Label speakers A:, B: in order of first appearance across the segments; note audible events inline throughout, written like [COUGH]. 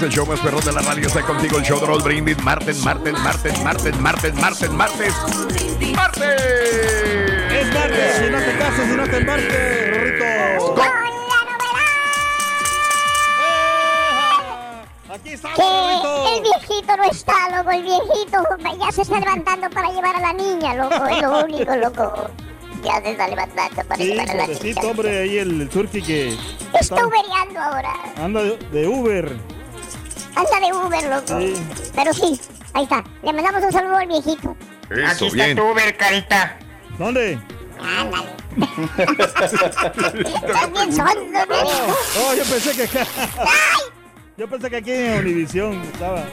A: El show más perrón de la radio está contigo. El show de Roll Brindis. Martes, martes, martes, martes, martes, martes, martes. ¡Martes!
B: Es martes, si no te casas, si no te embarques, Rorrito. Aquí estamos,
C: el viejito no está, loco, el viejito ya se está levantando para llevar a la niña, loco, es lo único, loco. Ya se está levantando para
B: Sí,
C: llevar a la niña.
B: hombre, ahí el, el turqui que
C: Está ubereando ahora,
B: anda de, de Uber.
C: Anda de Uber, loco.
B: Sí.
C: Pero sí, ahí está, le mandamos un saludo al viejito.
A: Eso, bien.
D: Uber, carita.
B: ¿Dónde?
C: Ándale. [LAUGHS] Estás bien
B: Oh, oh, yo pensé que [LAUGHS] acá. Yo pensé que aquí en Univisión estaba.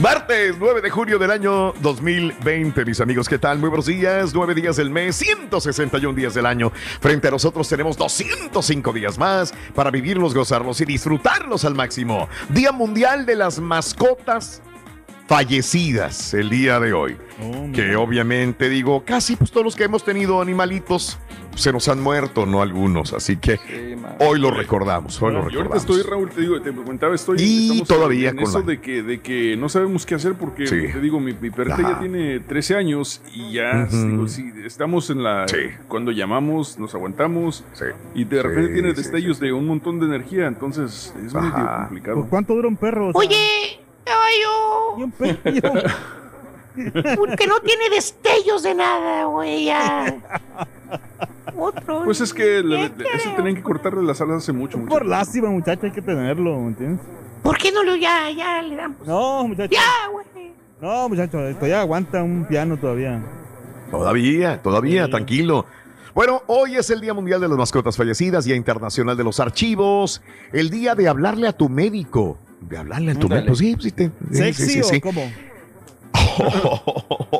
A: Martes 9 de junio del año 2020, mis amigos, ¿qué tal? Muy buenos días, 9 días del mes, 161 días del año. Frente a nosotros tenemos 205 días más para vivirlos, gozarlos y disfrutarlos al máximo. Día Mundial de las Mascotas Fallecidas, el día de hoy.
B: Oh,
A: Que obviamente digo, casi pues todos los que hemos tenido animalitos se nos han muerto, no algunos. Así que
E: Sí,
A: hoy lo recordamos, hoy lo
F: Yo ahorita
A: recordamos.
F: estoy, Raúl, te digo, te comentaba, estoy
A: Y todavía
F: en
A: con
F: eso
A: la-
F: de que de que no sabemos qué hacer porque
A: Sí.
F: te digo, mi, mi perrita
A: Ajá.
F: ya tiene 13 años y ya
A: Ujú.
F: digo, sí, estamos en la
A: Sí.
F: cuando llamamos, nos aguantamos
A: Sí.
F: y de repente
A: Sí,
F: tiene
A: sí,
F: destellos de un montón de energía, entonces es muy complicado.
B: ¿Por cuánto dura un perro? O sea,
D: Oye, caballo,
B: y un [LAUGHS]
D: porque no tiene destellos de nada, güey, ya. Otro.
F: Pues es que le- tenían que cortarle las alas hace mucho, mucho.
B: Por lástima, muchacho, hay que tenerlo, ¿me entiendes?
D: ¿Por qué no lo ya, ya le damos?
B: No, muchacho.
D: Ya, güey.
B: No, muchacho, todavía aguanta un piano todavía.
A: Todavía, todavía,
B: Sí.
A: tranquilo. Bueno, hoy es el Día Mundial de las Mascotas Fallecidas, Día Internacional de los Archivos, el día de hablarle a tu médico. De hablarle a tu
E: Ándale.
A: médico, sí, sí, te- sí,
B: ¿Sexy
A: sí, sí,
B: o cómo? [LAUGHS]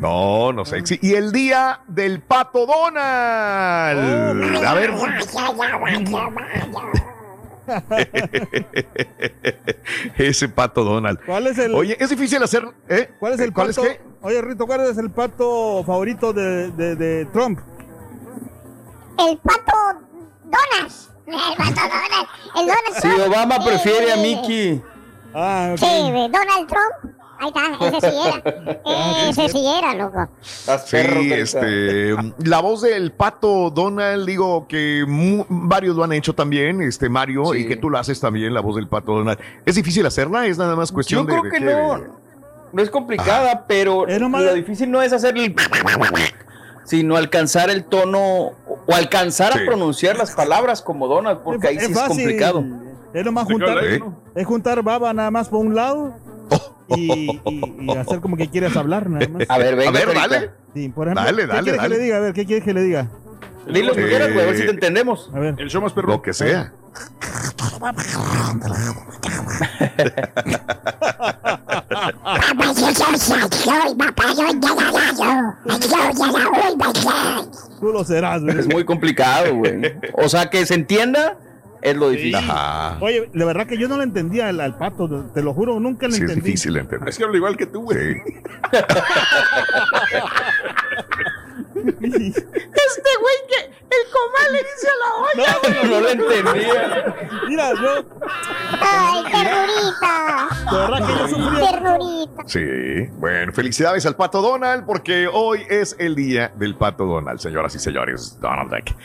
A: No, no sexy. Y el día del pato Donald.
B: Oh,
A: a ver. [LAUGHS] Ese pato Donald.
B: ¿Cuál es el,
A: Oye, es difícil hacer. ¿eh?
B: cuál es el
A: ¿Cuál
B: pato?
A: es qué?
B: Oye, Rito, ¿cuál es el pato favorito de, de, de Trump?
C: El pato Donald. El Donald
E: Si
C: Trump.
E: Obama
C: Sí,
E: prefiere a. Mickey.
B: Ah, ok.
C: Sí, de Donald Trump. Ahí está, ese sí era. [LAUGHS] Ese sí era, loco.
A: Sí, este, la voz del pato Donald, digo que varios lo han hecho también, este Mario,
E: Sí.
A: y que tú lo haces también, la voz del pato Donald. ¿Es difícil hacerla? ¿Es nada más cuestión
E: Yo
A: de,
E: creo
A: de
E: que no. No es complicada, pero
B: Es nomás-
E: lo difícil no es hacer el... [LAUGHS] sino alcanzar el tono o alcanzar
A: Sí.
E: a pronunciar las palabras como Donald, porque ahí sí es complicado.
B: Es nomás juntar,
A: ¿Eh?
B: es juntar baba nada más por un lado [LAUGHS] y, y- y hacer como que quieres hablar nada más.
E: A ver, venga,
A: A ver, dale.
B: Sí, por ejemplo,
A: Dale,
B: ¿qué
A: dale,
B: quieres
A: dale.
B: que le diga? A ver, ¿qué quieres que le diga?
E: Dile lo que quieras, güey, a ver si te entendemos.
B: A ver.
F: El show más perro.
A: Lo que sea. [LAUGHS]
B: Tú lo serás, güey.
E: Es muy complicado, güey. O sea, que se entienda es lo difícil.
A: Ajá.
B: Oye, la verdad que yo no le entendía al, al pato, te lo juro, nunca le
A: Sí, es
B: entendí.
A: difícil de entender.
F: Es que habla igual que tú, güey.
A: Sí. [LAUGHS] [LAUGHS]
D: Este güey que el comal le dice a la olla.
E: No lo entendía.
B: Mira, yo,
C: Ay, ternurita.
B: de verdad que yo sufrí.
C: Ternurita.
A: Sí, bueno, felicidades al Pato Donald porque hoy es el día del Pato Donald, señoras y señores. Donald Duck.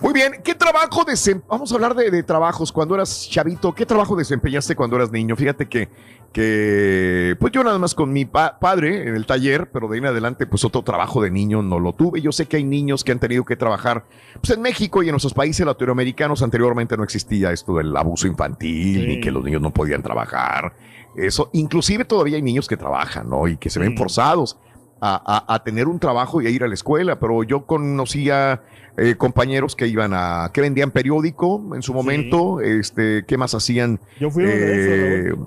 A: Muy bien, ¿qué trabajo desem... Vamos a hablar de, de trabajos. Cuando eras chavito, ¿qué trabajo desempeñaste cuando eras niño? Fíjate que, que pues yo nada más con mi pa- padre en el taller, pero de ahí en adelante pues otro trabajo de niño no lo tuve. Yo sé que hay niños que han tenido que trabajar pues en México y en nuestros países latinoamericanos anteriormente no existía esto del abuso infantil
B: Sí.
A: ni que los niños no podían trabajar. Eso, inclusive todavía hay niños que trabajan, ¿no? Y que se ven
B: Sí.
A: forzados a, a- a tener un trabajo y a ir a la escuela, pero yo conocía eh, compañeros que iban a, que vendían periódico en su momento, este, ¿qué más hacían?
B: Yo fui uno de
A: Eh,
B: esos.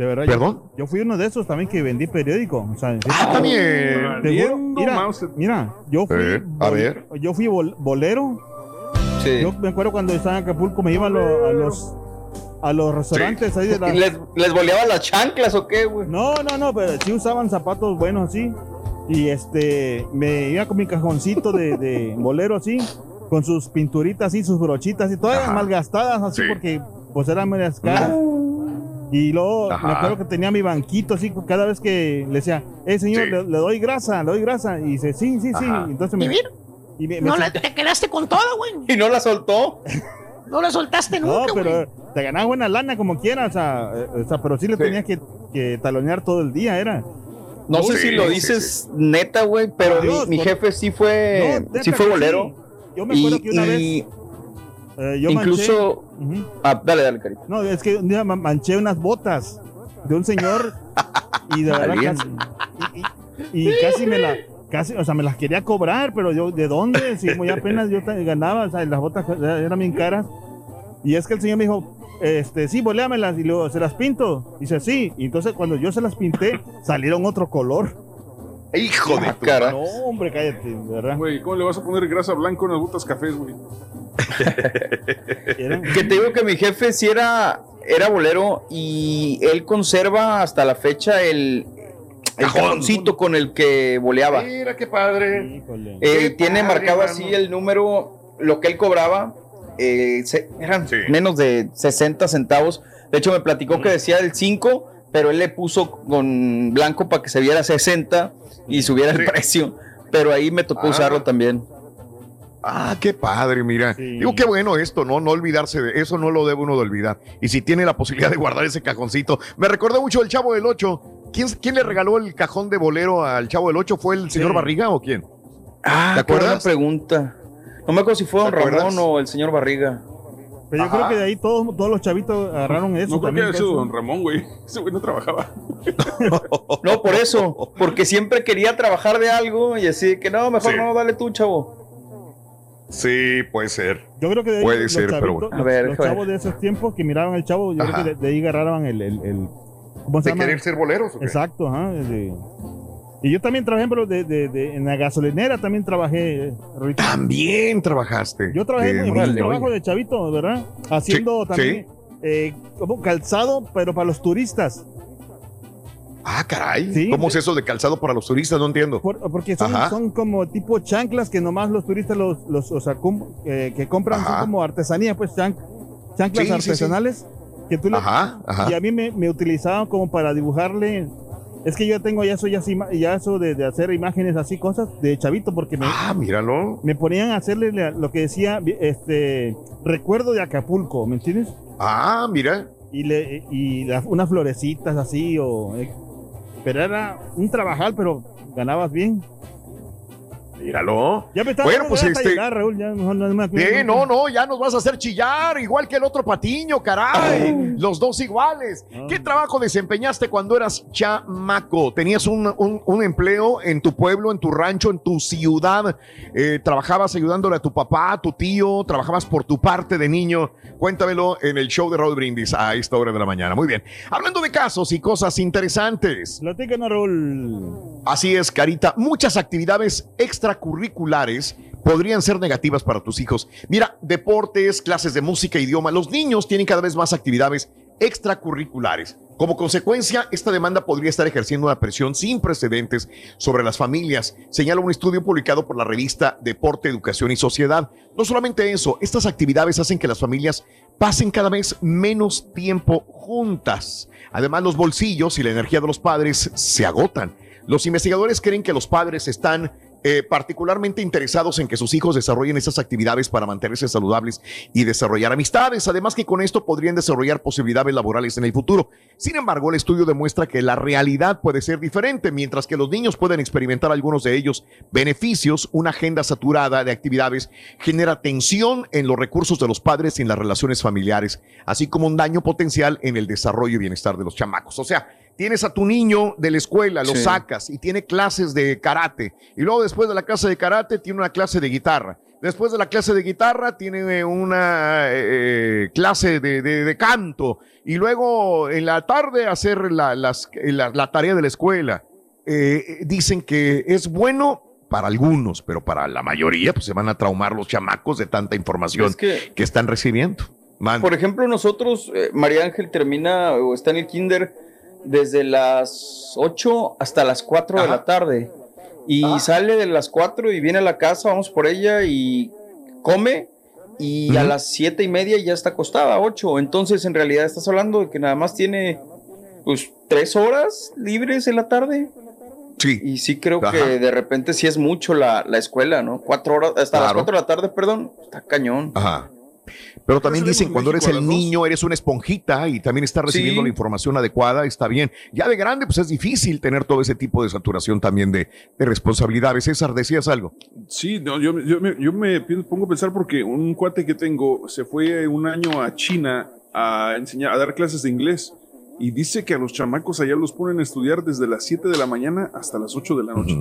B: De verdad. yo-
A: ¿Perdón?
B: Yo, fui uno de esos también que vendí periódico. O sea,
A: Ah, también.
B: mira,
F: mouse.
B: mira, yo fui,
A: Eh, a
B: bol-
A: ver.
B: yo fui bol- bolero.
E: Sí.
B: Yo me acuerdo cuando estaba en Acapulco, me iba a, lo- a los a los restaurantes ahí de la.
E: ¿Les, ¿Les boleaban las chanclas o qué, güey?
B: No, no, no, pero sí usaban zapatos buenos así. Y este, me iba con mi cajoncito de, de bolero así, con sus pinturitas así, sus brochitas y todas
A: Ajá.
B: malgastadas así
A: Sí.
B: porque pues eran medias caras. Y luego
A: Ajá.
B: me acuerdo que tenía mi banquito así, cada vez que le decía, eh señor,
A: Sí.
B: le, le doy grasa, le doy grasa. Y dice, sí, sí, sí. Entonces me,
D: ¿Y mira?
B: y me- me
D: No la, te quedaste con todo, güey. [LAUGHS]
E: Y no la soltó.
D: No la soltaste
B: No,
D: nunca, güey.
B: pero te ganabas buena lana como quieras, o sea, eh, o sea, pero sí le
A: Sí.
B: tenías que, que talonear todo el día, era.
E: No sé
A: Sí,
E: si lo
A: sí,
E: dices neta, güey, pero
B: Dios,
E: mi, jefe sí fue,
B: No,
E: sí fue bolero.
B: sí. Yo me acuerdo
E: Y,
B: que una vez
E: y
B: eh, yo
E: incluso.
B: manché.
E: Ah, dale, dale, carita.
B: no, es que un día ma- manché unas botas de un señor y de verdad casi, y, y- y casi me la casi, o sea, me las quería cobrar, pero yo de dónde, si muy apenas yo ganaba, o sea, las botas eran bien caras. Y es que el señor me dijo, este, sí, boléamelas y luego se las pinto. Dice, sí, y entonces cuando yo se las pinté, salieron otro color.
A: Hijo de
E: Ah, cara.
B: No, hombre, cállate, de ¿verdad?
F: Güey, ¿cómo le vas a poner grasa blanca en las botas cafés, güey? [LAUGHS]
E: Que te digo que mi jefe sí era, era bolero y él conserva hasta la fecha el, el
A: Cajón.
E: cajoncito con el que boleaba.
A: Mira qué padre.
E: Eh,
A: Qué
E: tiene
A: padre,
E: marcado así el número, lo que él cobraba. eh, se- eran
A: Sí.
E: menos de 60 centavos. De hecho, me platicó que decía el 5, pero él le puso con blanco para que se viera 60 y subiera
A: Sí.
E: el precio. Pero ahí me tocó
A: Ah.
E: usarlo también.
A: Ah, qué padre, mira.
B: Sí.
A: Digo, qué bueno esto, ¿no? No olvidarse de eso, no lo debe uno de olvidar. Y si tiene la posibilidad de guardar ese cajoncito. Me recordó mucho el Chavo del Ocho. ¿Quién, quién le regaló el cajón de bolero al Chavo del Ocho? ¿Fue el señor
B: Sí.
A: Barriga o quién?
E: Ah,
A: ¿Te
E: qué buena
A: acuerdas?
E: pregunta. No me acuerdo si fue don
A: ¿Te acuerdas?
E: Ramón o el señor Barriga.
B: Pero yo
A: Ajá.
B: creo que de ahí todos, todos los chavitos agarraron eso.
F: No creo que
B: también,
F: haya sido
B: eso.
F: don Ramón, güey. [LAUGHS] Ese güey no trabajaba. [LAUGHS]
E: No, por eso. Porque siempre quería trabajar de algo y así que no, mejor
A: Sí.
E: no, dale tú, chavo.
A: Sí, puede ser.
B: Yo creo que de ahí
A: Puede
B: los
A: ser, pero bueno.
B: los,
E: A ver,
B: los chavos de esos tiempos que miraban el chavo, yo
A: Ajá.
B: creo que de, de ahí agarraban el, el, el- ¿cómo se
A: ¿De
B: llama?
A: querer ser boleros? o qué?
B: Exacto, ajá. de- y yo también trabajé, pero de, de- de- en la gasolinera también trabajé. eh, Rito.
A: También trabajaste.
B: Yo trabajé
A: Eh,
B: en trabajos
E: oye.
B: de chavito, ¿verdad? Haciendo
A: Sí,
B: también eh, como calzado, pero para los turistas.
A: Ah, caray.
B: Sí.
A: ¿Cómo es eso de calzado para los turistas? No entiendo.
B: Por- porque son, como tipo chanclas que nomás los turistas los, los o sea, cum- eh, que compran son como artesanía, pues chan- chanclas
A: Sí, sí, sí.
B: artesanales que tú le-
A: Ajá, ajá.
B: y a mí me, me utilizaban como para dibujarle. Es que yo tengo ya eso, ya, ya eso de, de hacer imágenes así, cosas de chavito, porque me,
A: Ah, míralo.
B: me ponían a hacerle lo que decía, este, recuerdo de Acapulco, ¿me entiendes?
A: Ah, mira.
B: Y, le, y la- unas florecitas así, o, eh, pero era un trabajal, pero ganabas bien.
A: Míralo.
B: Ya me estaba
A: Bueno, pues, este-
B: llegar, Raúl, ya mejor no me acuerdo.
A: No, no, ya nos vas a hacer chillar, igual que el otro patiño, caray. Los dos iguales.
B: Ah.
A: ¿Qué trabajo desempeñaste cuando eras chamaco? ¿Tenías un, un- un empleo en tu pueblo, en tu rancho, en tu ciudad? Eh, ¿Trabajabas ayudándole a tu papá, a tu tío? ¿Trabajabas por tu parte de niño? Cuéntamelo en el show de Raúl Brindis a esta hora de la mañana. Muy bien. Hablando de casos y cosas interesantes.
B: Platícanos, Raúl.
A: Así es, Carita. Muchas actividades extracurriculares podrían ser negativas para tus hijos. Mira, deportes, clases de música, idioma. Los niños tienen cada vez más actividades extracurriculares. Como consecuencia, esta demanda podría estar ejerciendo una presión sin precedentes sobre las familias, señala un estudio publicado por la revista Deporte, Educación y Sociedad. No solamente eso, estas actividades hacen que las familias pasen cada vez menos tiempo juntas. Además, los bolsillos y la energía de los padres se agotan. Los investigadores creen que los padres están eh, particularmente interesados en que sus hijos desarrollen esas actividades para mantenerse saludables y desarrollar amistades, además que con esto podrían desarrollar posibilidades laborales en el futuro. Sin embargo, el estudio demuestra que la realidad puede ser diferente, mientras que los niños pueden experimentar algunos de ellos beneficios, una agenda saturada de actividades genera tensión en los recursos de los padres y en las relaciones familiares, así como un daño potencial en el desarrollo y bienestar de los chamacos. O sea, tienes a tu niño de la escuela, lo sacas y tiene clases de karate. Y luego después de la clase de karate tiene una clase de guitarra. Después de la clase de guitarra tiene una eh, clase de, canto. Y luego en la tarde hacer la, la, tarea de la escuela. Eh, dicen que es bueno para algunos, pero para la mayoría pues se van a traumar los chamacos de tanta información que, están recibiendo.
E: Por ejemplo, nosotros, eh, María Ángel termina o está en el kinder desde las 8 hasta las 4 de la tarde. Y ah. sale de las 4 y viene a la casa, vamos por ella y come. Y a las siete y media ya está acostada, 8. Entonces, en realidad, estás hablando de que nada más tiene, pues, 3 horas libres en la tarde.
A: Sí.
E: Y sí creo que de repente sí es mucho la, escuela, ¿no? Cuatro horas, hasta las 4 de la tarde, perdón. Está cañón.
A: Ajá. Pero también dicen, cuando eres el niño, eres una esponjita y también estás recibiendo la información adecuada, está bien. Ya de grande, pues es difícil tener todo ese tipo de saturación también de, responsabilidades. César, ¿decías algo?
F: Sí, no, yo, me, pongo a pensar porque un cuate que tengo se fue un año a China a enseñar, a dar clases de inglés. Y dice que a los chamacos allá los ponen a estudiar desde las 7 de la mañana hasta las 8 de la noche.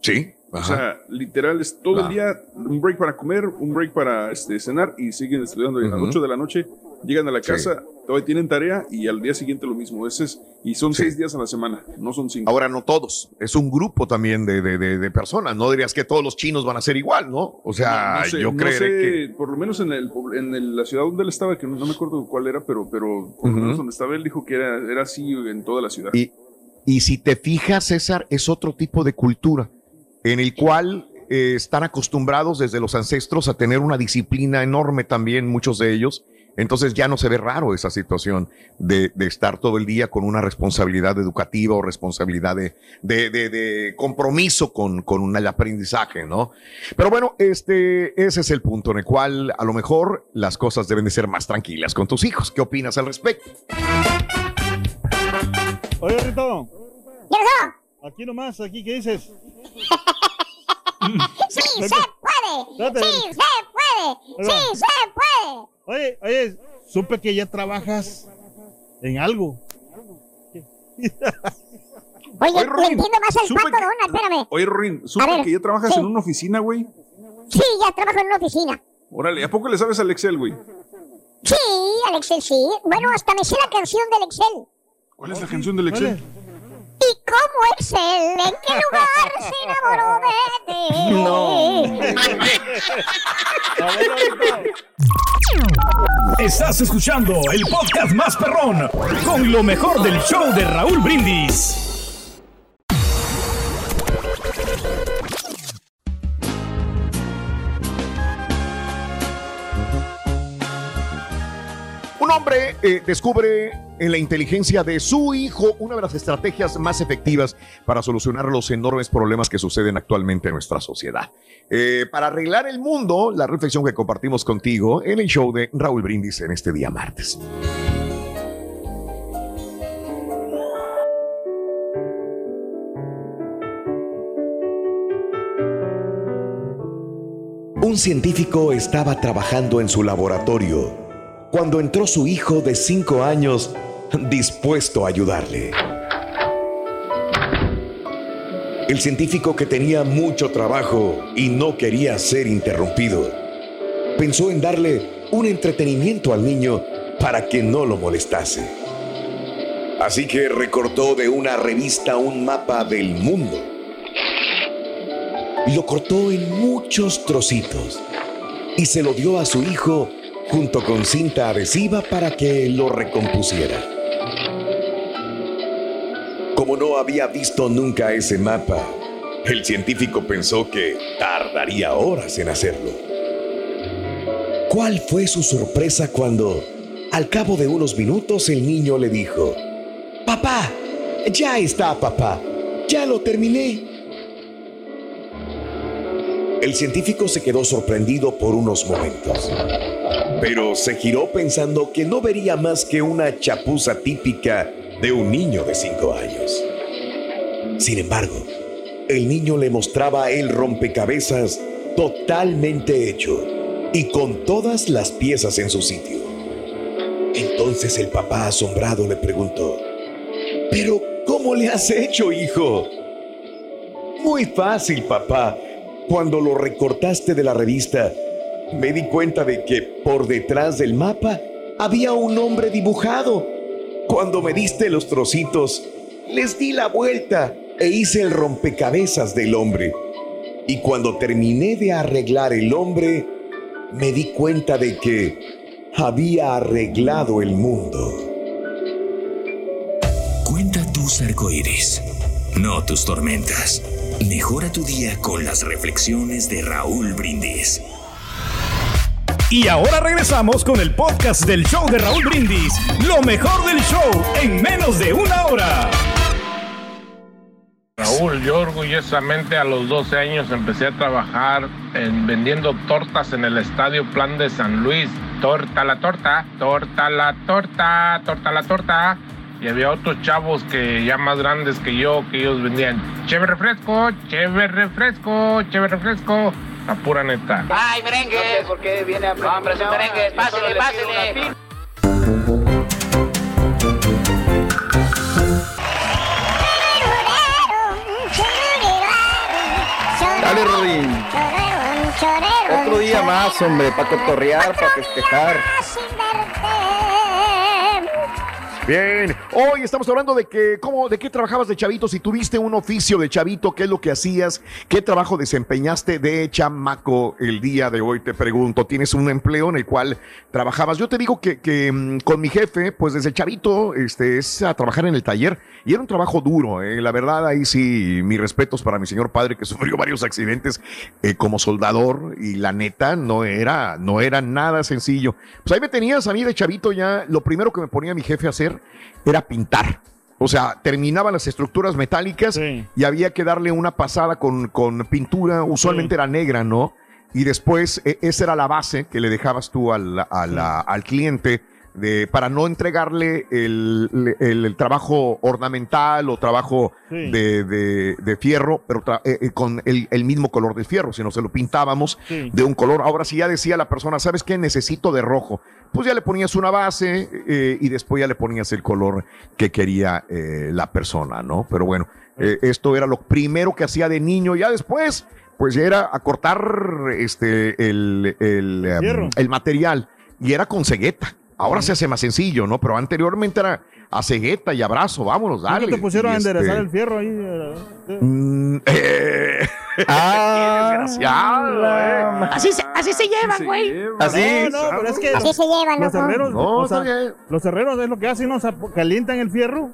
A: Sí.
F: O sea, literal es todo el día un break para comer, un break para este, cenar y siguen estudiando. Y a las 8 de la noche llegan a la casa, todavía tienen tarea y al día siguiente lo mismo. Ese es, y son seis días a la semana, no son cinco.
A: Ahora, no todos, es un grupo también de, de, de, personas. No dirías que todos los chinos van a ser igual, ¿no? O sea, yo creo que.
F: Por lo menos en, el, en la ciudad donde él estaba, que no, me acuerdo cuál era, pero, pero por lo menos donde estaba él dijo que era, era así en toda la ciudad.
A: Y, y si te fijas, César, es otro tipo de cultura en el cual eh, están acostumbrados desde los ancestros a tener una disciplina enorme también, muchos de ellos. Entonces ya no se ve raro esa situación de, estar todo el día con una responsabilidad educativa o responsabilidad de, de, compromiso con, con el aprendizaje, ¿no? Pero bueno, este, ese es el punto en el cual a lo mejor las cosas deben de ser más tranquilas con tus hijos. ¿Qué opinas al respecto?
B: Oye, Rito.
C: ¿Qué
B: Aquí nomás, aquí, ¿qué dices?
C: ¡Sí se puede! ¡Sí se puede! ¡Sí se puede!
B: Oye, oye, supe que ya trabajas en algo.
C: Oye, oye entiendo más el pato, Donald, espérame.
F: Oye, Rorín, supe que ya trabajas en una oficina, güey.
C: Sí, ya trabajo en una oficina.
F: Órale, ¿a poco le sabes al Excel, güey?
C: Sí, al Excel sí. Bueno, hasta me sé la canción del Excel.
F: ¿Cuál es la canción del Excel?
C: ¿Y cómo es él? ¿En qué lugar se enamoró de
G: ti? No. Estás escuchando el podcast más perrón con lo mejor del show de Raúl Brindis.
A: Un hombre eh, descubre en la inteligencia de su hijo una de las estrategias más efectivas para solucionar los enormes problemas que suceden actualmente en nuestra sociedad. Eh, para arreglar el mundo, la reflexión que compartimos contigo en el show de Raúl Brindis en este día martes.
H: Un científico estaba trabajando en su laboratorio cuando entró su hijo de cinco años dispuesto a ayudarle. El científico que tenía mucho trabajo y no quería ser interrumpido, pensó en darle un entretenimiento al niño para que no lo molestase. Así que recortó de una revista un mapa del mundo. Lo cortó en muchos trocitos y se lo dio a su hijo junto con cinta adhesiva para que lo recompusiera. como no había visto nunca ese mapa, el científico pensó que tardaría horas en hacerlo. ¿Cuál fue su sorpresa cuando, al cabo de unos minutos, el niño le dijo, Papá, ya está, papá, ya lo terminé. El científico se quedó sorprendido por unos momentos, pero se giró pensando que no vería más que una chapuza típica de un niño de cinco años. Sin embargo, el niño le mostraba el rompecabezas totalmente hecho y con todas las piezas en su sitio. Entonces el papá asombrado le preguntó, ¿pero cómo le has hecho, hijo? Muy fácil, papá. Cuando lo recortaste de la revista, me di cuenta de que por detrás del mapa había un hombre dibujado. Cuando me diste los trocitos, les di la vuelta e hice el rompecabezas del hombre. Y cuando terminé de arreglar el hombre, me di cuenta de que había arreglado el mundo.
I: Cuenta tus arcoíris, no tus tormentas. Mejora tu día con las reflexiones de Raúl Brindis.
G: Y ahora regresamos con el podcast del show de Raúl Brindis. Lo mejor del show en menos de una hora.
J: Raúl, yo orgullosamente a los 12 años empecé a trabajar en, vendiendo tortas en el Estadio Plan de San Luis. Torta la torta, torta la torta, torta la torta. Y había otros chavos que ya más grandes que yo, que ellos vendían cheve refresco, cheve refresco, cheve refresco. La pura neta.
K: ¡Ay, merengue! ¿Por qué viene a Hombre, son merengues, pásele, pásele.
E: Dale, Rodín. Otro día más, hombre, para cotorrear, para festejar.
A: Bien, hoy estamos hablando de que, cómo, de qué trabajabas de chavito, si tuviste un oficio de chavito, qué es lo que hacías, qué trabajo desempeñaste de chamaco el día de hoy, te pregunto, ¿tienes un empleo en el cual trabajabas? Yo te digo que, mm, con mi jefe, pues desde chavito, este, es a trabajar en el taller y era un trabajo duro, eh. la verdad, ahí sí, mis respetos para mi señor padre que [LAUGHS] sufrió varios accidentes eh, como soldador y la neta no era, no era nada sencillo. Pues ahí me tenías a mí de chavito ya, lo primero que me ponía mi jefe a hacer era pintar. O sea, terminaba las estructuras metálicas y había que darle una pasada con, con pintura, usualmente era negra, ¿no? Y después e, esa era la base que le dejabas tú al, al, al cliente de, para no entregarle el, el, el trabajo ornamental o trabajo de, de- de fierro, pero tra- eh, eh, con el, el mismo color del fierro, sino se lo pintábamos de un color. Ahora sí ya decía la persona, ¿sabes qué? Necesito de rojo. Pues ya le ponías una base eh, y después ya le ponías el color que quería eh, la persona, ¿no? Pero bueno, eh, esto era lo primero que hacía de niño. Ya después, pues ya era a cortar este, el, el, em, el material y era con cegueta. Ahora se hace más sencillo, ¿no? Pero anteriormente era a cegueta y abrazo, vámonos,
B: ¿Nunca
A: dale.
B: te pusieron
A: Y
B: a enderezar
A: este,
B: el fierro ahí? eh?
A: Mm, [LAUGHS] eh,
E: Ah,
A: qué desgraciado, eh.
D: Así se, así se llevan, güey.
E: Así.
B: No, no, pero es que
C: Así se llevan,
B: los herreros,
A: No,
B: o sea, los herreros es lo que hacen, ¿no? O sea, calientan el fierro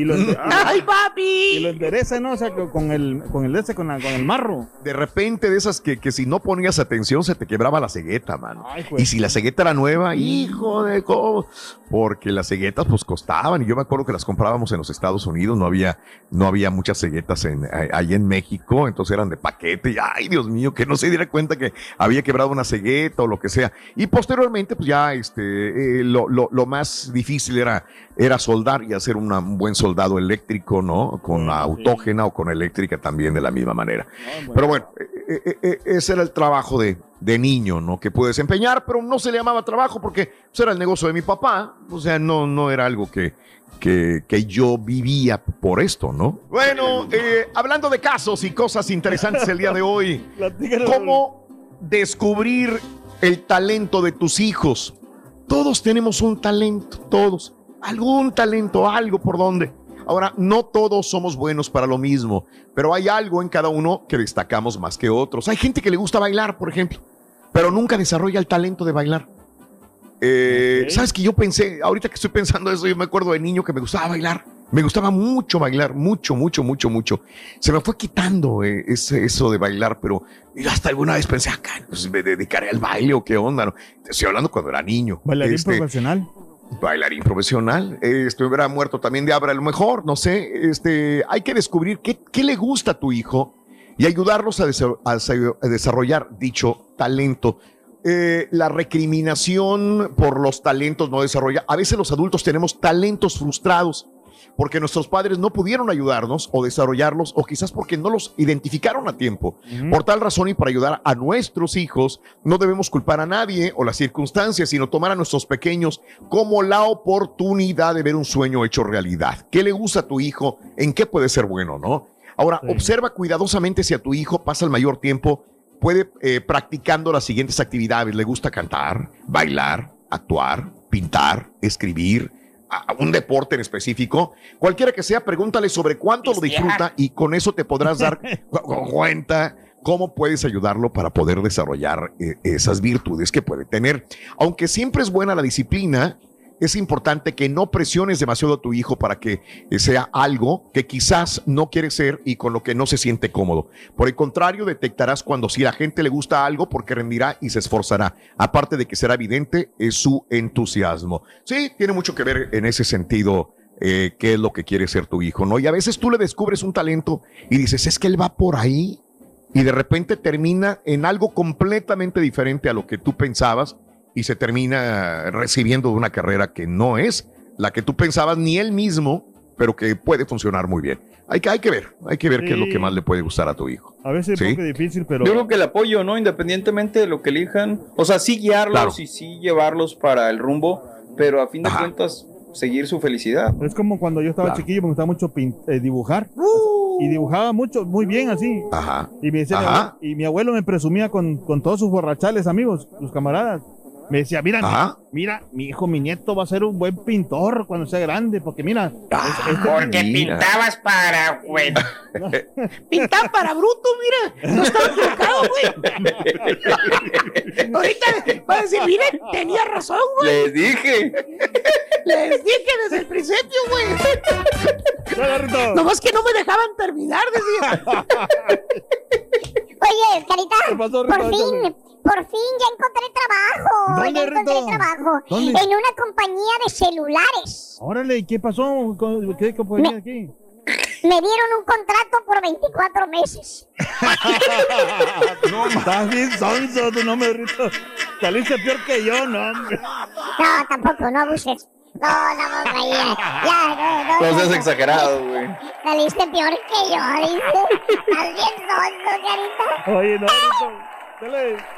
B: y lo, ende- [LAUGHS]
D: ¡Ay,
B: y lo
D: papi!
B: enderezan, ¿no? O sea, con el, con el ese, con, la- con el marro.
A: De repente de esas que, que si no ponías atención se te quebraba la cegueta, mano.
B: Ay, pues.
A: Y si la cegueta era nueva, hijo de cómo. Porque las ceguetas pues costaban. Y yo me acuerdo que las comprábamos en los Estados Unidos. No había, no había muchas ceguetas en, ahí en México. Entonces eran de paquete. Y ay, Dios mío, que no se diera cuenta que había quebrado una cegueta o lo que sea. Y posteriormente, pues ya este, eh, lo, lo, lo más difícil era, era soldar y hacer una- un buen soldado eléctrico, ¿no? Con autógena o con eléctrica también de la misma manera.
B: No,
A: Pero bueno, eh, eh, eh, ese era el trabajo de, de niño, ¿no? Que pude desempeñar, pero no se le llamaba trabajo porque pues, era el negocio de mi papá. O sea, no, no era algo que, que, que yo vivía por esto, ¿no? Bueno, eh, hablando de casos y cosas interesantes el día de hoy. [LAUGHS] ¿cómo descubrir el talento de tus hijos? Todos tenemos un talento, todos. Algún talento, algo por donde. Ahora, no todos somos buenos para lo mismo, pero hay algo en cada uno que destacamos más que otros. Hay gente que le gusta bailar, por ejemplo, pero nunca desarrolla el talento de bailar. Eh. ¿Sabes que yo pensé, ahorita que estoy pensando eso, yo me acuerdo de niño que me gustaba bailar Me gustaba mucho bailar, mucho, mucho, mucho, mucho. Se me fue quitando eh, ese, eso de bailar, pero yo hasta alguna vez pensé, acá, pues me dedicaré al baile o qué onda. ¿no? Estoy hablando cuando era niño.
B: Bailarín
A: Este,
B: profesional.
A: Bailarín profesional. Eh, estuviera muerto también de hambre, a lo mejor, no sé. Este, hay que descubrir qué, qué le gusta a tu hijo y ayudarlos a desarrollar dicho talento. Eh, la recriminación por los talentos no desarrolla. A veces los adultos tenemos talentos frustrados porque nuestros padres no pudieron ayudarnos o desarrollarlos o quizás porque no los identificaron a tiempo. Por tal razón y para ayudar a nuestros hijos, no debemos culpar a nadie o las circunstancias, sino tomar a nuestros pequeños como la oportunidad de ver un sueño hecho realidad. ¿Qué le gusta a tu hijo? ¿En qué puede ser bueno, no? Ahora, observa cuidadosamente si a tu hijo pasa el mayor tiempo, puede eh, practicando las siguientes actividades. Le gusta cantar, bailar, actuar, pintar, escribir, a- un deporte en específico. Cualquiera que sea, pregúntale sobre cuánto lo disfruta y con eso te podrás dar [LAUGHS] cu- cu- cuenta cómo puedes ayudarlo para poder desarrollar eh, esas virtudes que puede tener. Aunque siempre es buena la disciplina, es importante que no presiones demasiado a tu hijo para que eh, sea algo que quizás no quiere ser y con lo que no se siente cómodo. Por el contrario, detectarás cuando si la gente le gusta algo porque rendirá y se esforzará. Aparte de que será evidente es su entusiasmo. Sí, tiene mucho que ver en ese sentido eh, qué es lo que quiere ser tu hijo, ¿no? Y a veces tú le descubres un talento y dices, es que él va por ahí y de repente termina en algo completamente diferente a lo que tú pensabas y se termina recibiendo de una carrera que no es la que tú pensabas ni él mismo, pero que puede funcionar muy bien. Hay que, hay que ver, hay que ver qué es lo
E: Sí.
A: que más le puede gustar a tu hijo.
B: A veces
A: Sí.
B: es un poco difícil, pero.
E: Yo creo que el apoyo, ¿no? Independientemente de lo que elijan. O sea, sí guiarlos
A: Claro.
E: y sí llevarlos para el rumbo, pero a fin de cuentas, seguir su felicidad.
B: Es como cuando yo estaba
E: Claro.
B: chiquillo, me gustaba mucho pin- eh, dibujar. Y dibujaba mucho, muy bien así.
A: Ajá.
B: Y, me decía mi
A: Ajá.
B: abuelo- y mi abuelo me presumía con, con todos sus borrachales, amigos, sus camaradas. Me decía, mira,
A: Ajá.
B: mira, mi hijo, mi nieto va a ser un buen pintor cuando sea grande, porque mira, es-
A: Ah,
B: este-
D: Porque
A: Mira.
D: pintabas para, güey. [LAUGHS] Pintaba para bruto, mira. No estaba equivocado, güey. [LAUGHS] Ahorita va a decir, miren, tenía razón, güey.
E: Les dije.
D: Les dije desde el principio, güey. Nomás que no me dejaban terminar, decía. [LAUGHS]
C: Oye, Carita,
B: pasó,
C: por fin, por fin ya encontré trabajo.
B: ¿Dónde,
C: ya encontré
B: Rito?
C: trabajo.
B: ¿Dónde?
C: En una compañía de celulares.
B: Órale, ¿y ¿qué pasó? ¿Qué compañía aquí?
C: Me dieron un contrato por 24 meses. [LAUGHS]
B: Estás bien sonso, tu nombre, Rito. Saliste peor que yo, no, hombre.
C: No, tampoco, no abuses. No, no, no, ya, ya, no, no.
E: No
C: no,
E: seas
C: no.
E: exagerado, güey.
C: Saliste peor que yo, dice. Estás bien sonso, Carita.
B: Oye, no, Rito. Dale.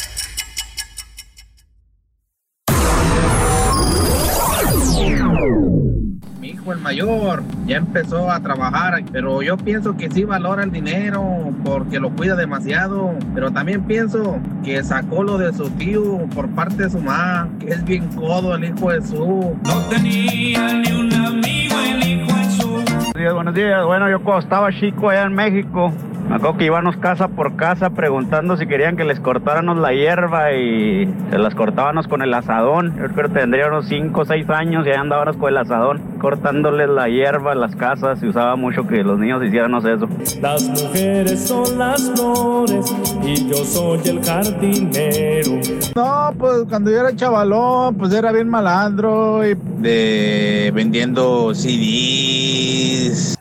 L: Hijo el mayor ya empezó a trabajar, pero yo pienso que sí valora el dinero porque lo cuida demasiado, pero también pienso que sacó lo de su tío por parte de su mamá, que es bien codo el hijo de su. No tenía ni un amigo el hijo de su.
M: Buenos días, buenos días. Bueno, yo cuando estaba chico allá en México, me acuerdo que íbamos casa por casa preguntando si querían que les cortáramos la hierba y se las cortábamos con el asadón. Yo creo que tendría unos 5 o 6 años y ahí andábamos con el asadón cortándoles la hierba a las casas. Se usaba mucho que los niños hiciéramos eso.
N: Las mujeres son las flores y yo soy el jardinero.
O: No, pues cuando yo era chavalón, pues era bien malandro y de vendiendo CDs.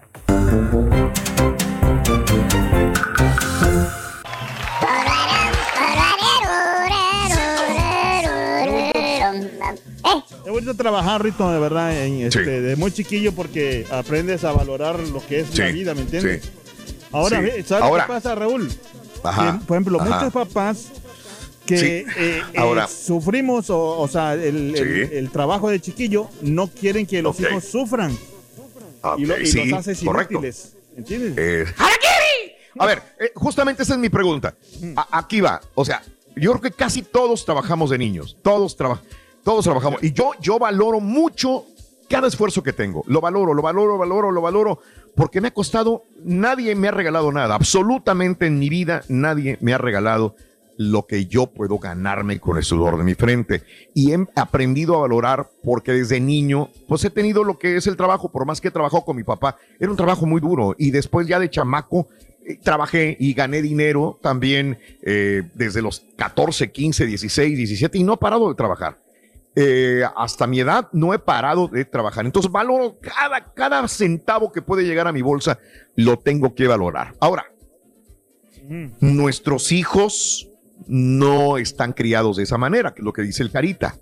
B: A trabajar, Rito, de verdad, en este, de muy chiquillo porque aprendes a valorar lo que es la
A: Sí,
B: vida, ¿me entiendes?
A: sí.
B: Ahora,
A: Sí.
B: ¿sabes
A: Ahora.
B: qué pasa, Raúl?
A: Ajá,
B: Que, por ejemplo,
A: ajá.
B: muchos papás que
A: Sí.
B: eh, eh,
A: Ahora.
B: sufrimos, o, o sea, el, el-
A: Sí.
B: el trabajo de chiquillo, no quieren que los
A: Ok.
B: hijos sufran y, lo- y
A: sí,
B: los haces inútiles, ¿entiendes?
A: Eh, a ver, eh, justamente esa es mi pregunta. A- aquí va. O sea, yo creo que casi todos trabajamos de niños. Todos trabajamos. Todos trabajamos. Y yo, yo valoro mucho cada esfuerzo que tengo. Lo valoro, lo valoro, valoro, lo valoro. porque me ha costado, nadie me ha regalado nada, absolutamente en mi vida nadie me ha regalado lo que yo puedo ganarme con el sudor de mi frente. Y he aprendido a valorar porque desde niño, pues he tenido lo que es el trabajo, por más que he trabajado con mi papá, era un trabajo muy duro. Y después ya de chamaco, eh, trabajé y gané dinero también eh, desde los 14, 15, 16, 17 y no he parado de trabajar. Eh, hasta mi edad no he parado de trabajar. Entonces valoro cada, cada centavo que puede llegar a mi bolsa, lo tengo que valorar. Ahora, nuestros hijos no están criados de esa manera, que es lo que dice el Carita.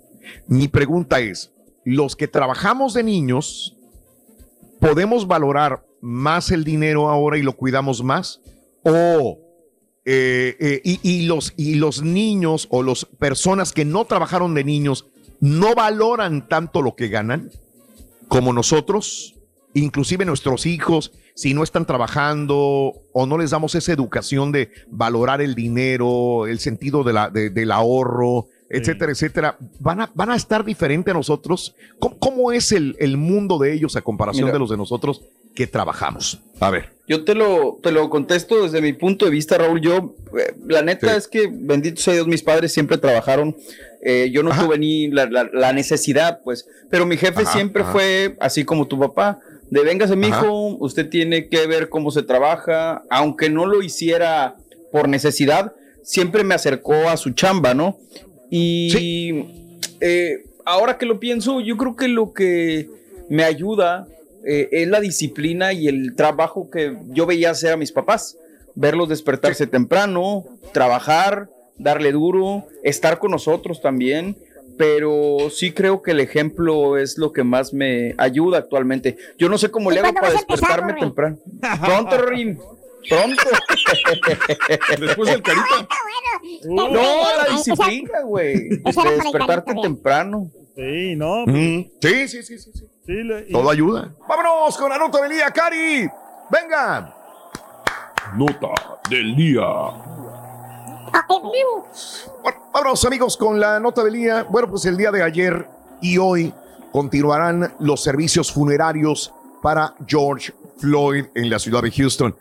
A: Mi pregunta es, los que trabajamos de niños, ¿podemos valorar más el dinero ahora y lo cuidamos más? ¿O eh, eh, y, los, y los niños o las personas que no trabajaron de niños no valoran tanto lo que ganan como nosotros, inclusive nuestros hijos, si no están trabajando o no les damos esa educación de valorar el dinero, el sentido de la, del ahorro, etcétera, etcétera, van a, van a estar diferente a nosotros. ¿Cómo, es el, el, mundo de ellos a comparación de los de nosotros que trabajamos? A ver.
E: Yo te lo, te lo contesto desde mi punto de vista, Raúl. Yo, eh, la neta es que, bendito sea Dios, mis padres siempre trabajaron. Eh, yo no tuve ni la, la, necesidad, pues, pero mi jefe siempre fue así como tu papá de véngase, mijo, usted tiene que ver cómo se trabaja, aunque no lo hiciera por necesidad, siempre me acercó a su chamba, ¿no? Y eh, ahora que lo pienso, yo creo que lo que me ayuda eh, es la disciplina y el trabajo que yo veía hacer a mis papás. Verlos despertarse temprano, trabajar, darle duro, estar con nosotros también pero sí creo que el ejemplo es lo que más me ayuda actualmente. Yo no sé cómo le hago para despertarme temprano. [LAUGHS] Pronto, Rin. Pronto. [LAUGHS]
F: Después del carita.
E: no, la disciplina, güey. despertarte temprano.
B: Sí, no.
A: Sí, sí, sí, sí. sí. Todo ayuda. Vámonos con la nota del día, Cari. Venga.
F: Nota del día.
A: Bueno, amigos con la nota del día. Bueno, pues el día de ayer y hoy continuarán los servicios funerarios para George Floyd en la ciudad de Houston.